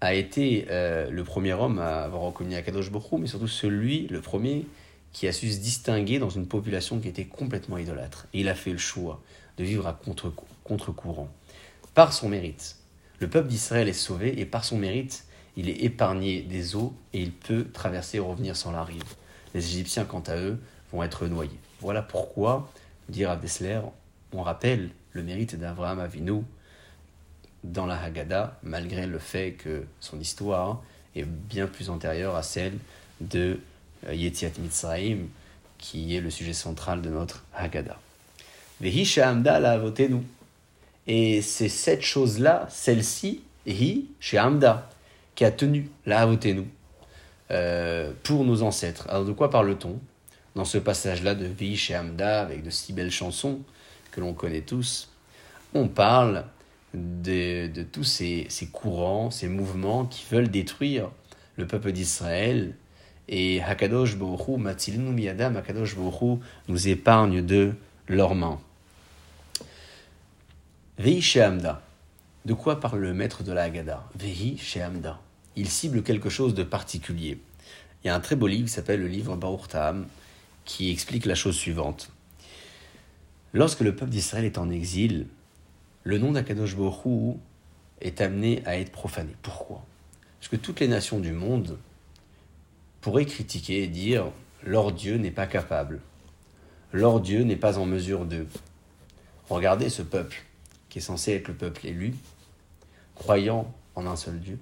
a été euh, le premier homme à avoir reconnu Akadosh Borou, mais surtout celui, le premier, qui a su se distinguer dans une population qui était complètement idolâtre. Et il a fait le choix de vivre à contre-courant. par son mérite, le peuple d'Israël est sauvé et par son mérite, il est épargné des eaux et il peut traverser et revenir sans la rive. Les Égyptiens, quant à eux, vont être noyés. Voilà pourquoi, dire à Dessler, on rappelle le mérite d'Abraham Avinu dans la Haggadah, malgré le fait que son histoire est bien plus antérieure à celle de euh, Yetiat Mitzrayim, qui est le sujet central de notre Haggadah. Vehi la nous. Et c'est cette chose-là, celle-ci, Hi Sheamda, qui a tenu la nous euh, pour nos ancêtres. Alors de quoi parle-t-on dans ce passage-là de Vehi Sheamda, avec de si belles chansons que l'on connaît tous On parle de, de tous ces, ces courants, ces mouvements qui veulent détruire le peuple d'Israël et Hakadosh Bohu, Matzilinu Miyadam, Hakadosh Bohu nous épargne de leurs mains. Vehi Shehamda. De quoi parle le maître de la Haggadah? Vehi Shehamda. Il cible quelque chose de particulier. Il y a un très beau livre qui s'appelle le livre Baruch Ta'am qui explique la chose suivante. Lorsque le peuple d'Israël est en exil, le nom d'Akadosh Borou est amené à être profané. Pourquoi? Parce que toutes les nations du monde pourraient critiquer et dire leur Dieu n'est pas capable, leur Dieu n'est pas en mesure de. Regardez ce peuple, qui est censé être le peuple élu, croyant en un seul Dieu,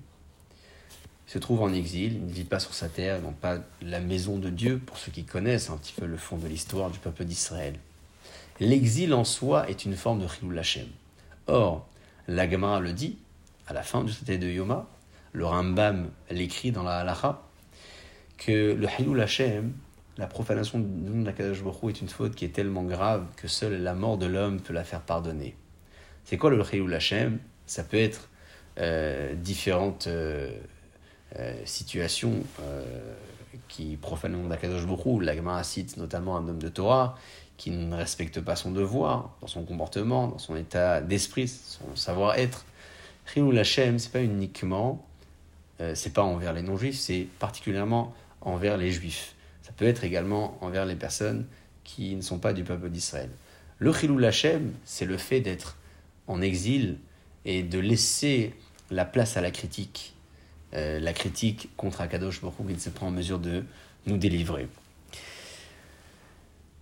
se trouve en exil, il ne vit pas sur sa terre, non pas la maison de Dieu, pour ceux qui connaissent un petit peu le fond de l'histoire du peuple d'Israël. L'exil en soi est une forme de Chilul Hashem. Or, l'Agma le dit, à la fin du traité de Yoma, le Rambam l'écrit dans la Halacha, que le Chilul Hashem, la profanation du nom de la est une faute qui est tellement grave que seule la mort de l'homme peut la faire pardonner. C'est quoi le Chilul Hashem? Ça peut être euh, différentes euh, euh, situations qui profanent le nom d'Akadosh Baruch L'Agma cite notamment un homme de Torah qui ne respecte pas son devoir, dans son comportement, dans son état d'esprit, son savoir-être. Chilul Hashem, c'est pas uniquement, euh, c'est pas envers les non-juifs, c'est particulièrement envers les juifs. Ça peut être également envers les personnes qui ne sont pas du peuple d'Israël. Le Chilul Hashem, c'est le fait d'être en exil et de laisser la place à la critique, euh, la critique contre Akadosh Baruch qui ne se prend en mesure de nous délivrer.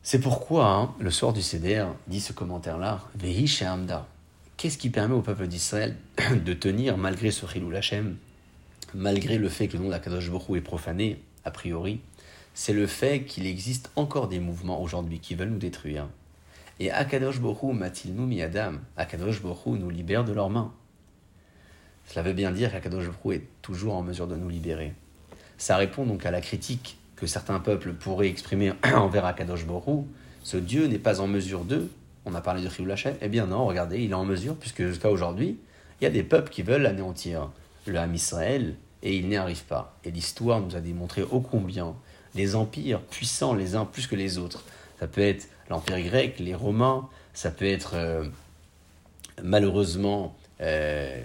C'est pourquoi hein, le soir du Seder dit ce commentaire-là, Vehi Amda. Qu'est-ce qui permet au peuple d'Israël de tenir malgré ce Chilul Hashem, malgré le fait que le nom d'Akadosh Baruch est profané, a priori C'est le fait qu'il existe encore des mouvements aujourd'hui qui veulent nous détruire. Et Akadosh Baruch matil Adam, Akadosh Baruch nous libère de leurs mains. Cela veut bien dire qu'Akadosh Baruch est toujours en mesure de nous libérer. Ça répond donc à la critique que certains peuples pourraient exprimer envers Akadosh Borou, ce Dieu n'est pas en mesure d'eux. On a parlé de Chilul Hashem. Eh bien non, regardez, il est en mesure, puisque jusqu'à aujourd'hui, il y a des peuples qui veulent anéantir le Ham Israël et ils n'y arrivent pas. Et l'histoire nous a démontré ô combien les empires puissants les uns plus que les autres, ça peut être l'Empire grec, les Romains, ça peut être euh, malheureusement euh,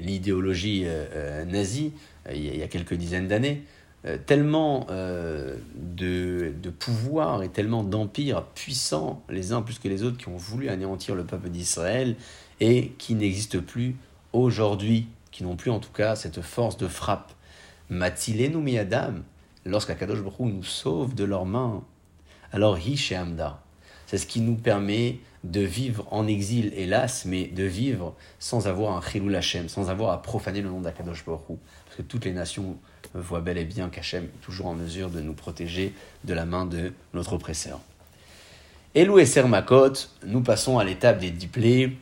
l'idéologie euh, nazie il y a quelques dizaines d'années, euh, tellement euh, de, pouvoir et tellement d'empires puissants, les uns plus que les autres, qui ont voulu anéantir le peuple d'Israël et qui n'existent plus aujourd'hui, qui n'ont plus en tout cas cette force de frappe. Matilenu mi Adam, lorsqu'Akadosh Baruch nous sauve de leurs mains, alors Hish et Amda. C'est ce qui nous permet de vivre en exil, hélas, mais de vivre sans avoir un Chilul Hashem, sans avoir à profaner le nom d'Akadosh Baruch Parce que toutes les nations voit bel et bien qu'Hachem est toujours en mesure de nous protéger de la main de notre oppresseur. Elou et Sermakot, nous passons à l'étape des diplés.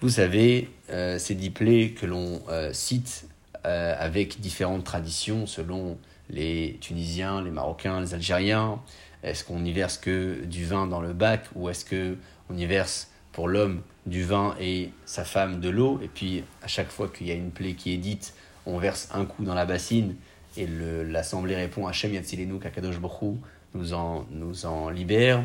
Vous savez, euh, ces diplés que l'on euh, cite euh, avec différentes traditions selon les Tunisiens, les Marocains, les Algériens. Est-ce qu'on y verse que du vin dans le bac ou est-ce qu'on y verse pour l'homme du vin et sa femme de l'eau? Et puis à chaque fois qu'il y a une plaie qui est dite, on verse un coup dans la bassine et l'Assemblée répond Hachem Yatzilenu Kakadosh Bokhu nous en, nous en libère.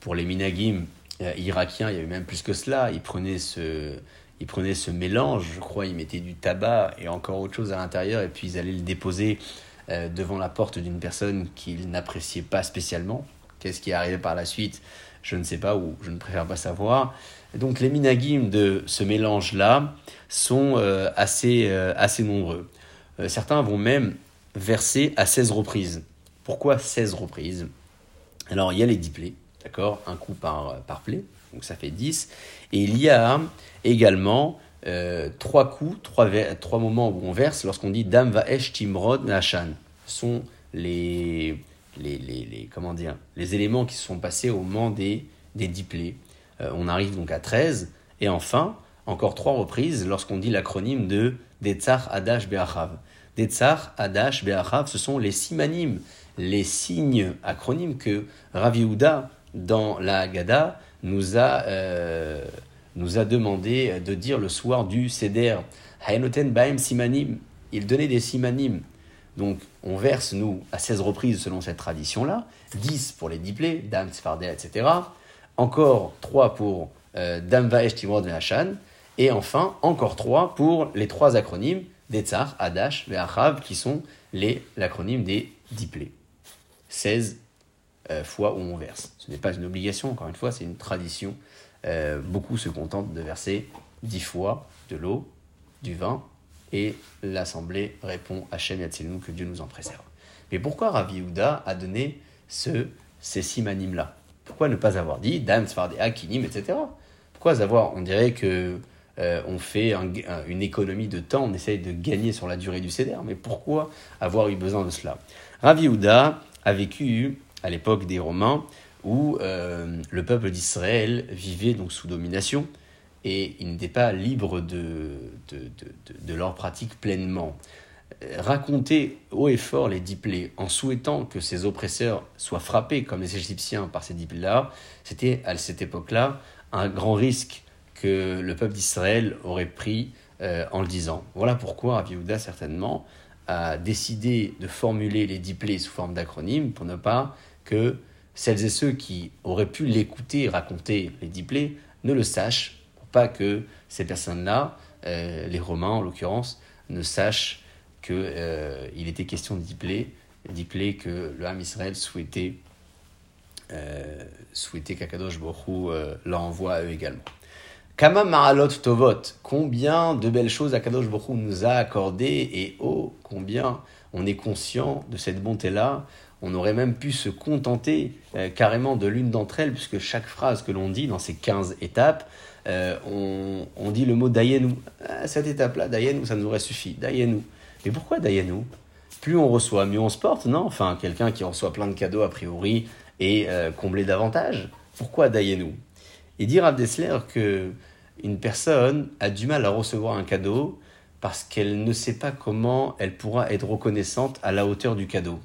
Pour les Minagim euh, irakiens, il y avait même plus que cela. Ils prenaient ce, ils prenaient ce mélange, je crois, ils mettaient du tabac et encore autre chose à l'intérieur, et puis ils allaient le déposer euh, devant la porte d'une personne qu'ils n'appréciaient pas spécialement. Qu'est-ce qui est arrivé par la suite Je ne sais pas ou je ne préfère pas savoir. Donc les minagim de ce mélange-là sont euh, assez, assez nombreux. Euh, certains vont même verser à 16 reprises. Pourquoi 16 reprises? Alors, il y a les 10 plaies, d'accord? Un coup par, par donc ça fait 10. Et il y a également euh, trois coups, trois, trois moments où on verse lorsqu'on dit Dam Vaesh Timrod Nachan. Ce sont les, les, les, comment dire, les éléments qui se sont passés au moment des, des 10 plaies. Euh, on arrive donc à 13. Et enfin, encore trois reprises lorsqu'on dit l'acronyme de Detzar Adash Be'achav. Detzar Adash Be'achav, ce sont les simanim, les signes acronymes que Rav dans la Gada, nous a, euh, nous a demandé de dire le soir du Seder. Hayanoten Baem Simanim. Il donnait des simanim. Donc, on verse, nous, à 16 reprises selon cette tradition-là, 10 pour les diplés, Dam, Sfardel, etc. Encore 3 pour euh, Dam Vaesh Timrod Ve'ashan. Et enfin, encore trois pour les trois acronymes d'Etzar, Adash, Ve'achav, qui sont les l'acronyme des diplés. 16 euh, fois où on verse. Ce n'est pas une obligation, encore une fois, c'est une tradition. Euh, beaucoup se contentent de verser dix fois de l'eau, du vin, et l'assemblée répond Hachem Yatzilnu, que Dieu nous en préserve? Mais pourquoi Ravi Houda a donné ce, ces simanim-là Pourquoi ne pas avoir dit Dan, Svardea, Kinim, etc. Pourquoi avoir, on dirait que euh, on fait une économie de temps, on essaye de gagner sur la durée du CEDER, mais pourquoi avoir eu besoin de cela? Ravi Houda a vécu à l'époque des Romains où euh, le peuple d'Israël vivait donc sous domination et il n'était pas libre de, de, de, de, leur pratique pleinement. Raconter haut et fort les diplés en souhaitant que ces oppresseurs soient frappés comme les Égyptiens par ces diplés-là, c'était à cette époque-là un grand risque que le peuple d'Israël aurait pris euh, en le disant. Voilà pourquoi Rabbi certainement, a décidé de formuler les diplés sous forme d'acronymes pour ne pas que celles et ceux qui auraient pu l'écouter raconter les diplés ne le sachent, pour pas que ces personnes-là, euh, les Romains en l'occurrence, ne sachent qu'il euh, était question de diplés, diplés que le Ham Israël souhaitait, souhaitait qu'Akadosh l'envoie à eux également. Kama Maralot Tovot, combien de belles choses Akadosh Baruch nous a accordées et oh, combien on est conscient de cette bonté-là. On aurait même pu se contenter euh, carrément de l'une d'entre elles, puisque chaque phrase que l'on dit dans ces 15 étapes, euh, on, dit le mot Dayenu. À cette étape-là, Dayenu, ça nous aurait suffi. Dayenu. Mais pourquoi Dayenu? Plus on reçoit, mieux on se porte, non? Enfin, quelqu'un qui reçoit plein de cadeaux, a priori, est euh, comblé davantage. Pourquoi Dayenu? Et dire à Dessler que une personne a du mal à recevoir un cadeau parce qu'elle ne sait pas comment elle pourra être reconnaissante à la hauteur du cadeau.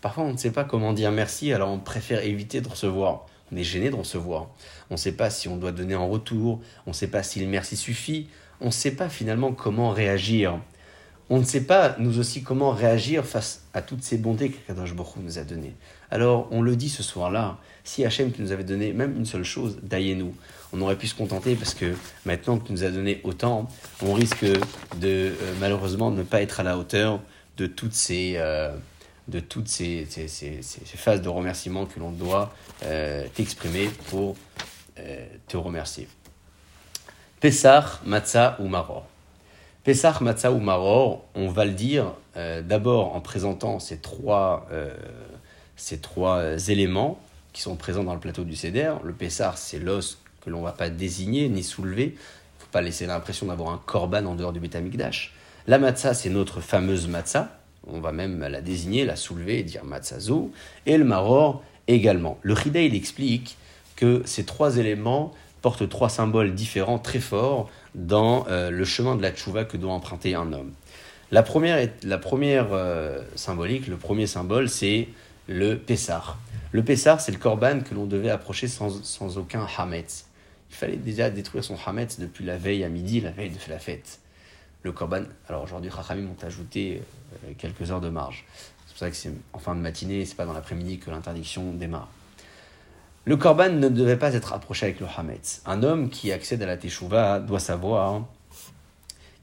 Parfois, on ne sait pas comment dire merci, alors on préfère éviter de recevoir. On est gêné de recevoir. On ne sait pas si on doit donner en retour, on ne sait pas si le merci suffit, on ne sait pas finalement comment réagir. On ne sait pas, nous aussi, comment réagir face à toutes ces bontés que Kadosh Baruch nous a données. Alors, on le dit ce soir-là, si Hachem qui nous avait donné même une seule chose, daillez-nous. On aurait pu se contenter parce que maintenant que nous a donné autant, on risque de euh, malheureusement ne pas être à la hauteur de toutes ces, euh, de toutes ces, ces, ces, phases de remerciement que l'on doit euh, t'exprimer pour te remercier. Pessah, Matzah ou Maror. Pessah, Matzah ou Maror, on va le dire d'abord en présentant ces trois, ces trois éléments qui sont présents dans le plateau du Seder. Le Pessar, c'est l'os que l'on ne va pas désigner ni soulever. Il ne faut pas laisser l'impression d'avoir un korban en dehors du Betamikdash. La matzah, c'est notre fameuse matzah. On va même la désigner, la soulever et dire matzazo. Et le maror également. Le Rida, il explique que ces trois éléments portent trois symboles différents très forts dans euh, le chemin de la tchouva que doit emprunter un homme. La première, la première euh, symbolique, le premier symbole, c'est le Pessar. Le Pessar, c'est le korban que l'on devait approcher sans, aucun hametz. Il fallait déjà détruire son hametz depuis la veille à midi, la veille de la fête. Le korban, alors aujourd'hui, Chachamim ont ajouté euh, quelques heures de marge. C'est pour ça que c'est en fin de matinée, c'est pas dans l'après-midi que l'interdiction démarre. Le korban ne devait pas être approché avec le hametz. Un homme qui accède à la teshuva doit savoir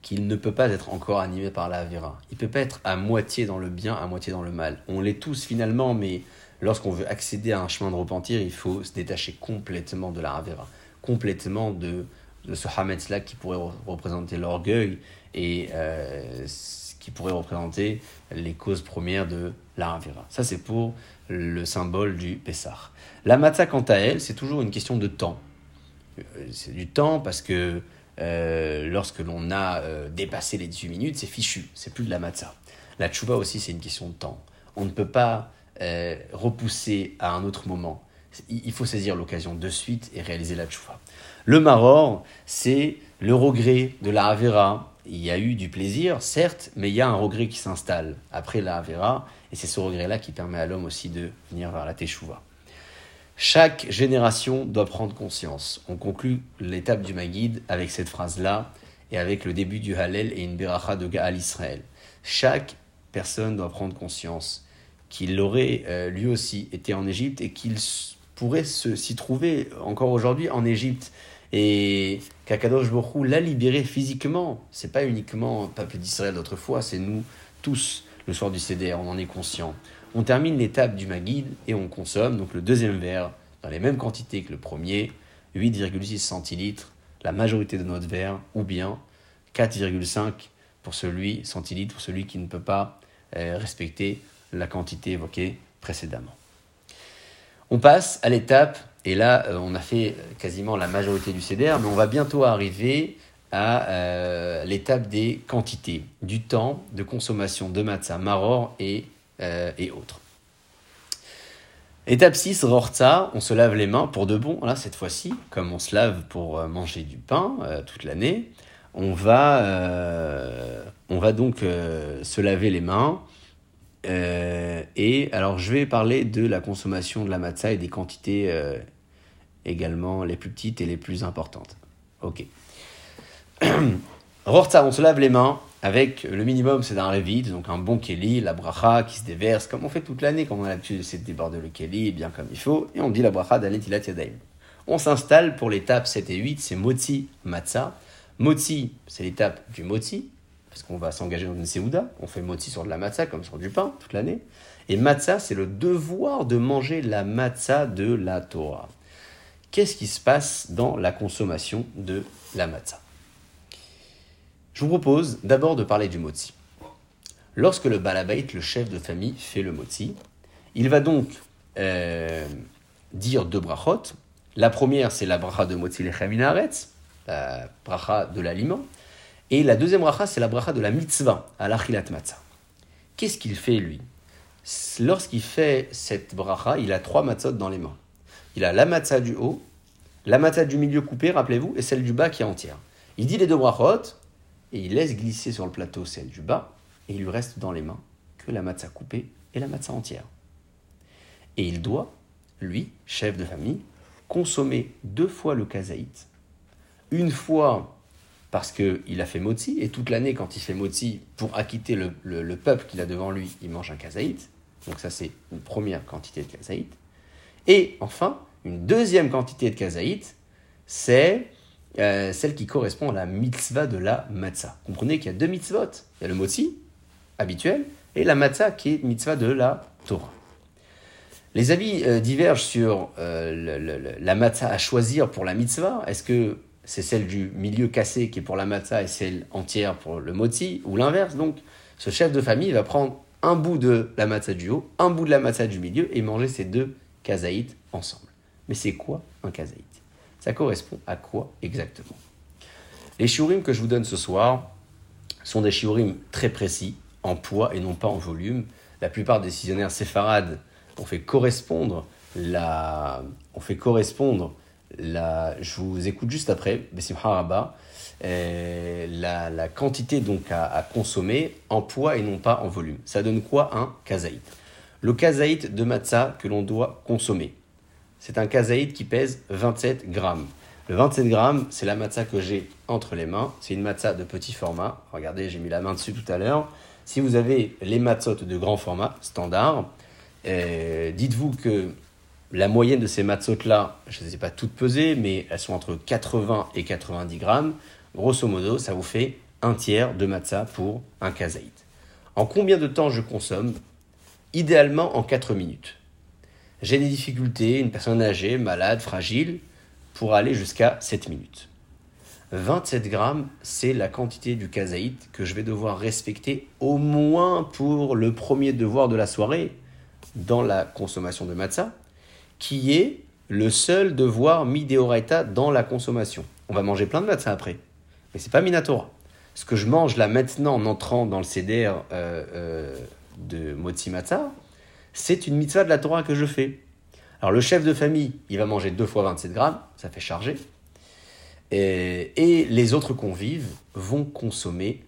qu'il ne peut pas être encore animé par la Avera. Il peut pas être à moitié dans le bien, à moitié dans le mal. On l'est tous finalement, mais lorsqu'on veut accéder à un chemin de repentir, il faut se détacher complètement de la Ravera, complètement de, ce Hametz-là qui pourrait représenter l'orgueil et euh, qui pourrait représenter les causes premières de la Ravera. Ça, c'est pour le symbole du Pessah. La Matzah, quant à elle, c'est toujours une question de temps. Euh, c'est du temps parce que euh, lorsque l'on a dépassé les 18 minutes, c'est fichu, c'est plus de la Matzah. La Tchouva aussi, c'est une question de temps. On ne peut pas euh, repousser à un autre moment. Il faut saisir l'occasion de suite et réaliser la tchoufa. Le maror, c'est le regret de la Avera. Il y a eu du plaisir, certes, mais il y a un regret qui s'installe après la Avera, et c'est ce regret-là qui permet à l'homme aussi de venir vers la Teshuvah. Chaque génération doit prendre conscience. On conclut l'étape du Maguide avec cette phrase-là et avec le début du Hallel et une Beracha de Gaal Israël. Chaque personne doit prendre conscience qu'il aurait euh, lui aussi été en Égypte et qu'il pourrait s'y trouver encore aujourd'hui en Égypte. Et qu'Akadosh Borou l'a libéré physiquement. C'est pas uniquement le peuple d'Israël d'autrefois, c'est nous tous le soir du CDR, on en est conscient. On termine l'étape du Magid et on consomme donc le deuxième verre dans les mêmes quantités que le premier, 8,6 centilitres, la majorité de notre verre, ou bien 4,5 pour celui pour celui qui ne peut pas euh, respecter la quantité évoquée précédemment. On passe à l'étape, et là euh, on a fait quasiment la majorité du CDR, mais on va bientôt arriver à euh, l'étape des quantités, du temps de consommation de matzah, maror et, et autres. Étape 6, rorza, on se lave les mains pour de bon. Là, cette fois-ci, comme on se lave pour manger du pain toute l'année, on va donc se laver les mains euh, et alors, je vais parler de la consommation de la matzah et des quantités euh, également les plus petites et les plus importantes. Ok. Rorta, on se lave les mains avec le minimum, c'est d'un révide, donc un bon keli, la bracha qui se déverse, comme on fait toute l'année, comme on a l'habitude de déborder le keli, bien comme il faut, et on dit la bracha d'Aletilat Yadayim. On s'installe pour l'étape 7 et 8, c'est motzi matzah. Motzi, c'est l'étape du motzi, parce qu'on va s'engager dans une Seouda, on fait moti sur de la matzah comme sur du pain toute l'année. Et matzah, c'est le devoir de manger la matzah de la Torah. Qu'est-ce qui se passe dans la consommation de la matzah Je vous propose d'abord de parler du moti. Lorsque le balabait, le chef de famille, fait le moti, il va donc euh, dire deux brachot. La première, c'est la bracha de moti lechem la bracha de l'aliment. Et la deuxième bracha, c'est la bracha de la mitzvah, à l'achilat matzah. Qu'est-ce qu'il fait, lui? Lorsqu'il fait cette bracha, il a trois matzot dans les mains. Il a la matzah du haut, la matzah du milieu coupée, rappelez-vous, et celle du bas qui est entière. Il dit les deux brachot, et il laisse glisser sur le plateau celle du bas, et il lui reste dans les mains que la matzah coupée et la matzah entière. Et il doit, lui, chef de famille, consommer deux fois le kazaït, une fois parce qu'il a fait moti, et toute l'année, quand il fait moti, pour acquitter le, peuple qu'il a devant lui, il mange un kazaït. Donc ça, c'est une première quantité de kazaït. Et enfin, une deuxième quantité de kazaït, c'est euh, celle qui correspond à la mitzvah de la matzah. Comprenez qu'il y a deux mitzvot. Il y a le moti, habituel, et la matzah, qui est mitzvah de la Torah. Les avis euh, divergent sur euh, la matzah à choisir pour la mitzvah. Est-ce que c'est celle du milieu cassé qui est pour la matzah et celle entière pour le moti, ou l'inverse. Donc, ce chef de famille va prendre un bout de la matzah du haut, un bout de la matzah du milieu et manger ces deux kazaïtes ensemble. Mais c'est quoi un kazaït Ça correspond à quoi exactement? Les shiurim que je vous donne ce soir sont des shiurim très précis, en poids et non pas en volume. La plupart des décisionnaires séfarades ont fait correspondre la, fait correspondre je vous écoute juste après, euh, la, la, quantité donc à, consommer en poids et non pas en volume. Ça donne quoi un kazaït? Le kazaït de matzah que l'on doit consommer. C'est un kazaït qui pèse 27 grammes. Le 27 grammes, c'est la matzah que j'ai entre les mains. C'est une matzah de petit format. Regardez, j'ai mis la main dessus tout à l'heure. Si vous avez les matzot de grand format, standard, euh, dites-vous que la moyenne de ces matzot-là, je ne sais pas toutes pesées, mais elles sont entre 80 et 90 grammes. Grosso modo, ça vous fait un tiers de matzah pour un kazaït. En combien de temps je consomme? Idéalement en 4 minutes. J'ai des difficultés, une personne âgée, malade, fragile, pour aller jusqu'à 7 minutes. 27 grammes, c'est la quantité du kazaït que je vais devoir respecter au moins pour le premier devoir de la soirée dans la consommation de matzah qui est le seul devoir mideoraita dans la consommation. On va manger plein de matzah après, mais c'est pas minatora. Ce que je mange là maintenant en entrant dans le CDR euh, euh, de Motzi Matzah, c'est une mitzvah de la Torah que je fais. Alors le chef de famille, il va manger deux fois 27 grammes, ça fait charger. Et, et les autres convives vont consommer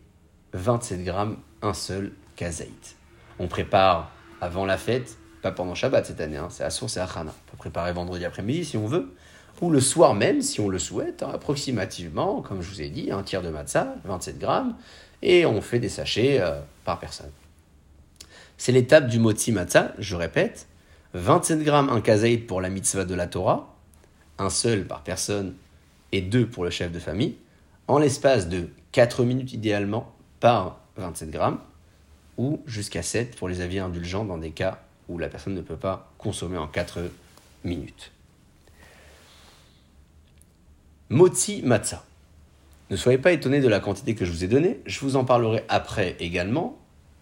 27 grammes, un seul kazaït. On prépare avant la fête pas pendant Shabbat cette année, hein, c'est à source et à Chana. On peut préparer vendredi après-midi si on veut, ou le soir même si on le souhaite, hein, approximativement, comme je vous ai dit, un tiers de matzah, 27 grammes, et on fait des sachets euh, par personne. C'est l'étape du moti matzah, je répète, 27 grammes un kazaït pour la mitzvah de la Torah, un seul par personne et deux pour le chef de famille, en l'espace de 4 minutes idéalement par 27 grammes, ou jusqu'à 7 pour les avis indulgents dans des cas où la personne ne peut pas consommer en 4 minutes. Motzi matzah. Ne soyez pas étonnés de la quantité que je vous ai donnée. Je vous en parlerai après également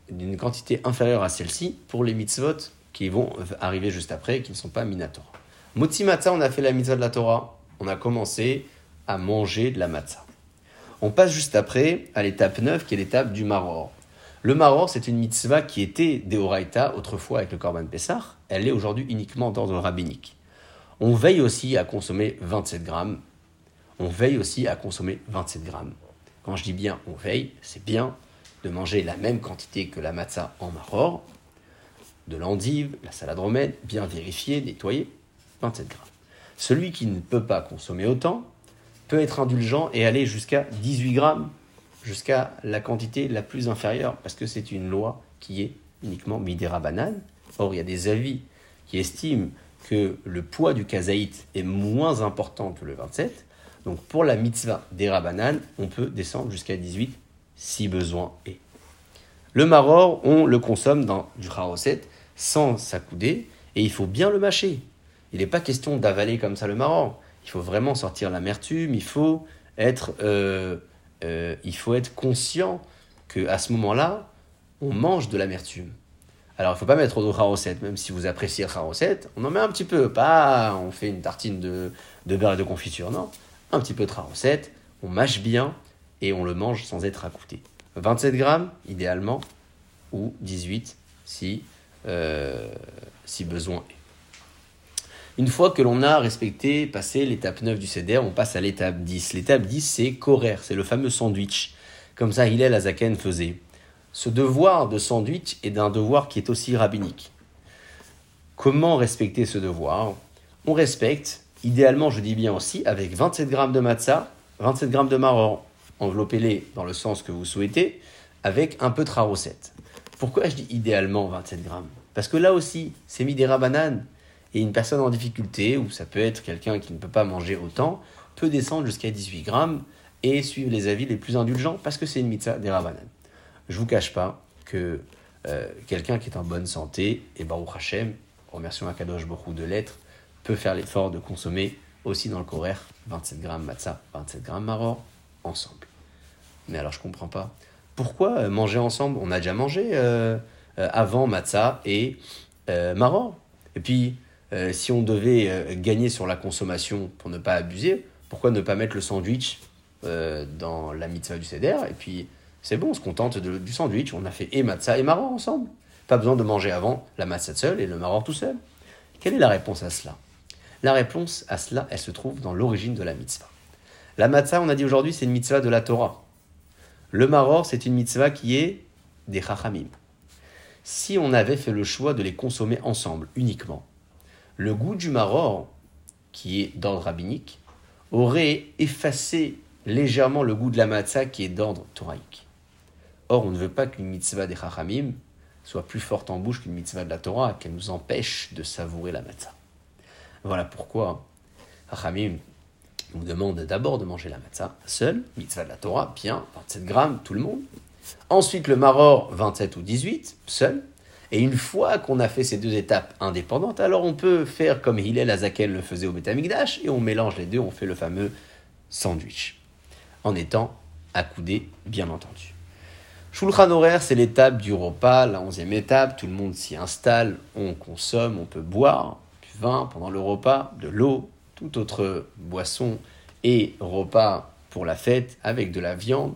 d'une quantité inférieure à celle-ci pour les mitzvot qui vont arriver juste après et qui ne sont pas minator. Motzi matzah, on a fait la mitzvah de la Torah. On a commencé à manger de la matzah. On passe juste après à l'étape 9 qui est l'étape du maror. Le maror, c'est une mitzvah qui était deoraita autrefois avec le korban Pessah. Elle est aujourd'hui uniquement d'ordre rabbinique. On veille aussi à consommer 27 grammes. On veille aussi à consommer 27 grammes. Quand je dis bien on veille, c'est bien de manger la même quantité que la matzah en maror, de l'endive, la salade romaine, bien vérifiée, nettoyée, 27 grammes. Celui qui ne peut pas consommer autant peut être indulgent et aller jusqu'à 18 grammes jusqu'à la quantité la plus inférieure, parce que c'est une loi qui est uniquement midera banane. Or, il y a des avis qui estiment que le poids du kazaït est moins important que le 27. Donc, pour la mitzvah d'era banane, on peut descendre jusqu'à 18 si besoin est. Le maror, on le consomme dans du charoset sans s'accouder et il faut bien le mâcher. Il n'est pas question d'avaler comme ça le maror. Il faut vraiment sortir l'amertume, il faut être euh, euh, il faut être conscient qu'à ce moment-là, on mange de l'amertume. Alors, il ne faut pas mettre trop de charoset, même si vous appréciez charoset, on en met un petit peu, pas on fait une tartine de, de beurre et de confiture, non. Un petit peu de charoset, on mâche bien et on le mange sans être accouté. 27 grammes, idéalement, ou 18 si, euh, si besoin est. Une fois que l'on a respecté, passé l'étape 9 du CDR, on passe à l'étape 10. L'étape 10, c'est Korer, c'est le fameux sandwich. Comme ça, Hillel Azaken faisait. Ce devoir de sandwich est d'un devoir qui est aussi rabbinique. Comment respecter ce devoir? On respecte, idéalement, je dis bien aussi, avec 27 grammes de matzah, 27 grammes de maror. Enveloppez-les dans le sens que vous souhaitez, avec un peu de raroset. Pourquoi je dis idéalement 27 grammes? Parce que là aussi, c'est mis des rabananes. Et une personne en difficulté, ou ça peut être quelqu'un qui ne peut pas manger autant, peut descendre jusqu'à 18 grammes et suivre les avis les plus indulgents parce que c'est une mitzvah des rabanan. Je vous cache pas que euh, quelqu'un qui est en bonne santé, et Baruch Hashem, remercions Akadosh beaucoup de l'être, peut faire l'effort de consommer aussi dans le Korer 27 grammes matzah, 27 grammes maror ensemble. Mais alors je comprends pas. Pourquoi euh, manger ensemble? On a déjà mangé euh, avant matzah et maror. Et puis, euh, si on devait euh, gagner sur la consommation pour ne pas abuser, pourquoi ne pas mettre le sandwich euh, dans la mitzvah du seder Et puis, c'est bon, on se contente du sandwich. On a fait et matzah et maror ensemble. Pas besoin de manger avant la matzah seule et le maror tout seul. Quelle est la réponse à cela? La réponse à cela, elle se trouve dans l'origine de la mitzvah. La matzah, on a dit aujourd'hui, c'est une mitzvah de la Torah. Le maror, c'est une mitzvah qui est des chachamim. Si on avait fait le choix de les consommer ensemble, uniquement, le goût du maror, qui est d'ordre rabbinique, aurait effacé légèrement le goût de la matzah qui est d'ordre toraïque. Or, on ne veut pas qu'une mitzvah des chachamim soit plus forte en bouche qu'une mitzvah de la Torah, qu'elle nous empêche de savourer la matzah. Voilà pourquoi chachamim nous demande d'abord de manger la matzah seule, mitzvah de la Torah, bien, 27 grammes, tout le monde. Ensuite, le maror, 27 ou 18, seul. Et une fois qu'on a fait ces deux étapes indépendantes, alors on peut faire comme Hillel Azakel le faisait au Betamikdash, et on mélange les deux, on fait le fameux sandwich, en étant accoudé, bien entendu. Shulchan horaire, c'est l'étape du repas, la onzième étape, tout le monde s'y installe, on consomme, on peut boire du vin pendant le repas, de l'eau, toute autre boisson et repas pour la fête avec de la viande,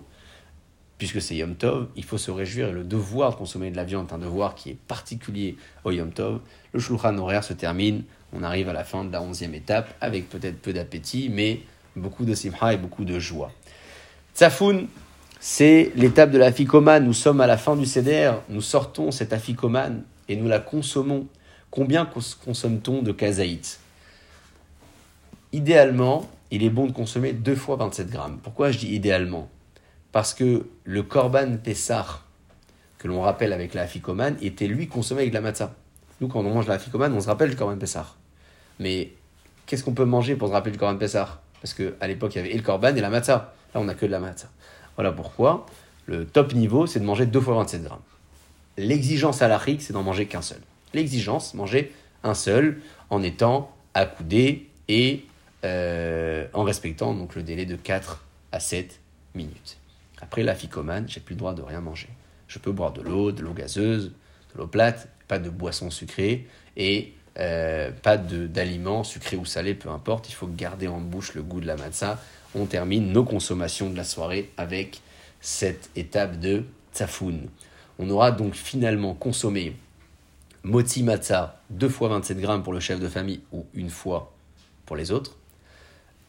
puisque c'est Yom Tov, il faut se réjouir et le devoir de consommer de la viande est un devoir qui est particulier au Yom Tov. Le Shulchan horaire se termine, on arrive à la fin de la onzième étape avec peut-être peu d'appétit, mais beaucoup de simha et beaucoup de joie. Tsafoun, c'est l'étape de la ficomane. Nous sommes à la fin du Seder, nous sortons cette aficomane et nous la consommons. Combien consomme-t-on de kazaït? Idéalement, il est bon de consommer deux fois 27 grammes. Pourquoi je dis idéalement? Parce que le korban Pessah, que l'on rappelle avec la afikoman, était lui consommé avec la matzah. Nous, quand on mange la afikoman, on se rappelle du korban Pessah. Mais qu'est-ce qu'on peut manger pour se rappeler du korban Pessah Parce qu'à l'époque, il y avait et le korban et la matzah. Là, on n'a que de la matzah. Voilà pourquoi le top niveau, c'est de manger deux fois 27 grammes. L'exigence à l'afrique, c'est d'en manger qu'un seul. L'exigence, manger un seul en étant accoudé et euh, en respectant donc le délai de 4 à 7 minutes. Après la ficomane, j'ai plus le droit de rien manger. Je peux boire de l'eau, de l'eau gazeuse, de l'eau plate, pas de boisson sucrée et euh, pas d'aliments sucrés ou salés, peu importe. Il faut garder en bouche le goût de la matzah. On termine nos consommations de la soirée avec cette étape de tsafoun. On aura donc finalement consommé moti matzah deux fois 27 grammes pour le chef de famille ou une fois pour les autres.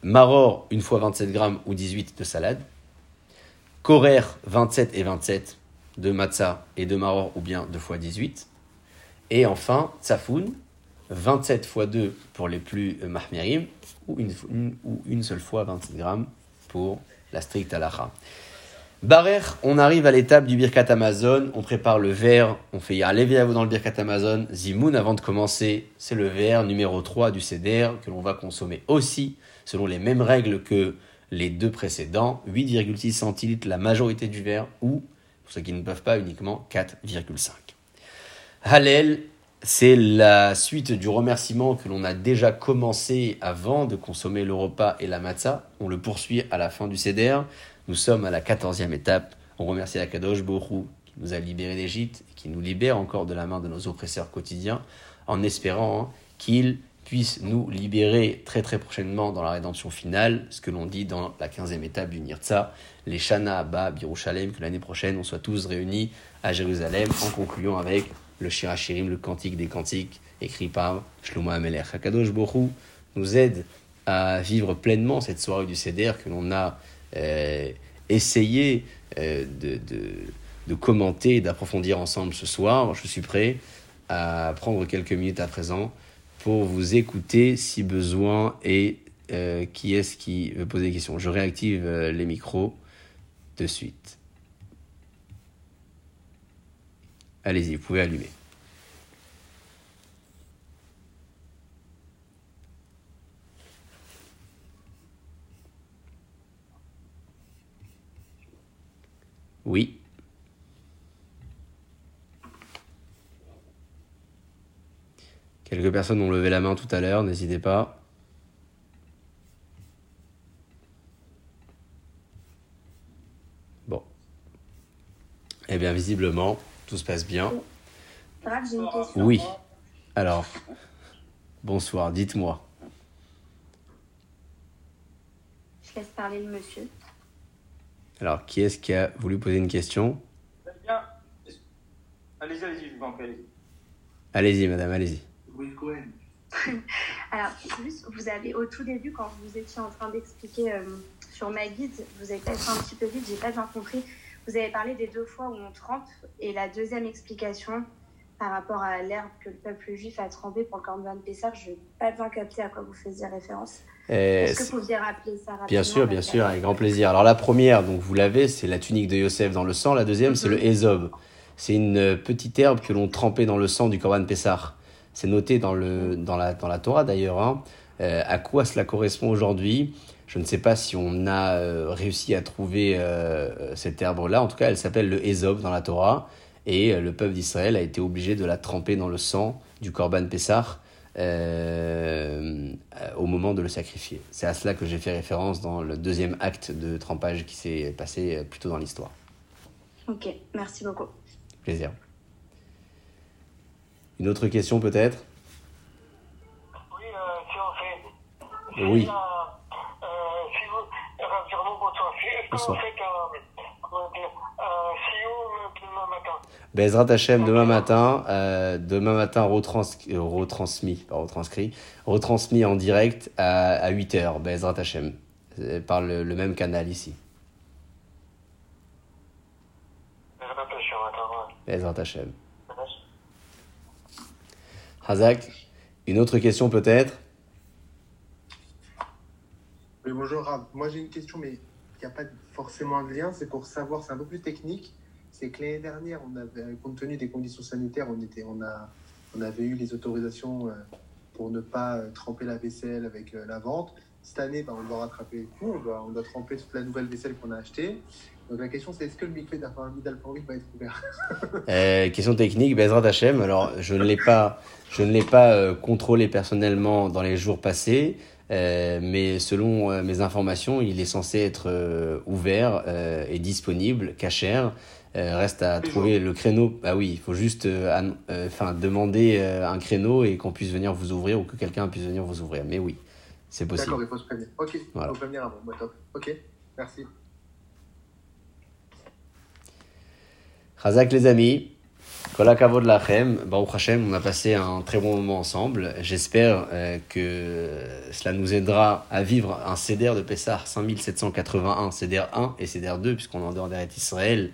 Maror une fois 27 grammes ou 18 de salade. Korer 27 et 27 de matzah et de maror ou bien deux fois 18. Et enfin, tsafoun, 27 fois 2 pour les plus euh, mahmirim, ou une, ou une seule fois 27 grammes pour la stricte halacha. Barer, on arrive à l'étape du Birkat Amazon, on prépare le verre, on fait vous dans le Birkat Amazon. Zimoun, avant de commencer, c'est le verre numéro 3 du CDR que l'on va consommer aussi, selon les mêmes règles que les deux précédents, 8,6 centilitres la majorité du verre, ou, pour ceux qui ne peuvent pas, uniquement 4,5. Hallel, c'est la suite du remerciement que l'on a déjà commencé avant de consommer le repas et la matzah. On le poursuit à la fin du CDR. Nous sommes à la quatorzième étape. On remercie la Kadosh Borou qui nous a libérés d'Égypte et qui nous libère encore de la main de nos oppresseurs quotidiens en espérant hein, qu'il puisse nous libérer très très prochainement dans la rédemption finale, ce que l'on dit dans la quinzième étape du Nirtza, les Shana Abba Birushalem, que l'année prochaine on soit tous réunis à Jérusalem en concluant avec le Shirachirim, le cantique des cantiques, écrit par Shlomo Ameler. Hakadosh Borou nous aide à vivre pleinement cette soirée du Seder que l'on a euh, essayé euh, de, de, commenter et d'approfondir ensemble ce soir. Je suis prêt à prendre quelques minutes à présent pour vous écouter si besoin et euh, qui est-ce qui veut poser des questions. Je réactive les micros de suite. Allez-y, vous pouvez allumer. Oui. Quelques personnes ont levé la main tout à l'heure, n'hésitez pas. Bon. Eh bien, visiblement, tout se passe bien. j'ai une question. Oui. Alors, bonsoir, dites-moi. Je laisse parler le monsieur. Alors, qui est-ce qui a voulu poser une question? Allez-y, allez-y, je vous en prie. Allez-y, madame, allez-y. Oui, Cohen. Alors, juste, vous avez, au tout début, quand vous étiez en train d'expliquer euh, sur ma guide, vous avez peut-être un petit peu vite, j'ai pas bien compris. Vous avez parlé des deux fois où on trempe et la deuxième explication par rapport à l'herbe que le peuple juif a trempé pour le Corban Pessar, je n'ai pas bien capté à quoi vous faisiez référence. Est-ce que vous pouviez rappeler ça rapidement Bien sûr, bien sûr, avec grand plaisir. Alors la première, donc vous l'avez, c'est la tunique de Yosef dans le sang. La deuxième, c'est le Ezob. C'est une petite herbe que l'on trempait dans le sang du Corban Pessar. C'est noté dans, le, dans, la, dans la Torah d'ailleurs. Hein. Euh, à quoi cela correspond aujourd'hui? Je ne sais pas si on a euh, réussi à trouver euh, cette herbe-là. En tout cas, elle s'appelle le Ezob dans la Torah. Et euh, le peuple d'Israël a été obligé de la tremper dans le sang du Korban Pessah au moment de le sacrifier. C'est à cela que j'ai fait référence dans le deuxième acte de trempage qui s'est passé plus tôt dans l'histoire. Ok, merci beaucoup. Plaisir. Une autre question peut-être? Oui, si on fait. Oui. Bonsoir. Bezrat Hashem, demain matin, euh, demain matin retrans, euh, retransmis, pas retranscrit, retransmis en direct à, à 8h, Bezrat Hashem, euh, par le, le, même canal ici. Bezrat Hashem. Hazak, une autre question peut-être? Oui, bonjour Moi j'ai une question, mais il n'y a pas forcément de lien. C'est pour savoir, c'est un peu plus technique. C'est que l'année dernière, on avait, compte tenu des conditions sanitaires, on, était, on, a, on avait eu les autorisations euh, pour ne pas euh, tremper la vaisselle avec euh, la vente. Cette année, bah, on doit rattraper le coup, on doit, on doit tremper toute la nouvelle vaisselle qu'on a achetée. Donc la question c'est est-ce que le d'Armid Al-Faouri va être ouvert Euh, question technique, Bezrat Hashem. Alors, je ne l'ai pas, je ne l'ai pas euh, contrôlé personnellement dans les jours passés, euh, mais selon euh, mes informations, il est censé être ouvert et disponible, cachère. Reste à Les trouver le créneau. Ah oui, il faut juste, enfin, demander un créneau et qu'on puisse venir vous ouvrir ou que quelqu'un puisse venir vous ouvrir. Mais oui, c'est possible. D'accord, il faut se prévenir. Ok, il Voilà. faut prévenir avant. Bah, top. Ok, merci. Razak les amis, Baruch Hashem, on a passé un très bon moment ensemble. J'espère euh, que cela nous aidera à vivre un CDR de Pessah 5781, CDR 1 et CDR 2, puisqu'on est en dehors d'Eretz Israël,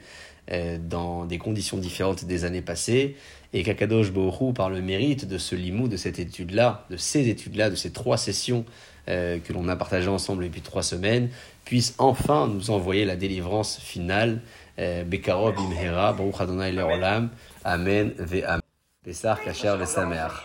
euh, dans des conditions différentes des années passées, et qu'Akadosh Bohu, par le mérite de ce limou, de cette étude-là, de ces études-là, de ces trois sessions euh, que l'on a partagées ensemble depuis trois semaines, puisse enfin nous envoyer la délivrance finale. אה, בקרוב במהרה, ברוך אדוני לעולם, אמן ואמן. פסח כשר ושמח.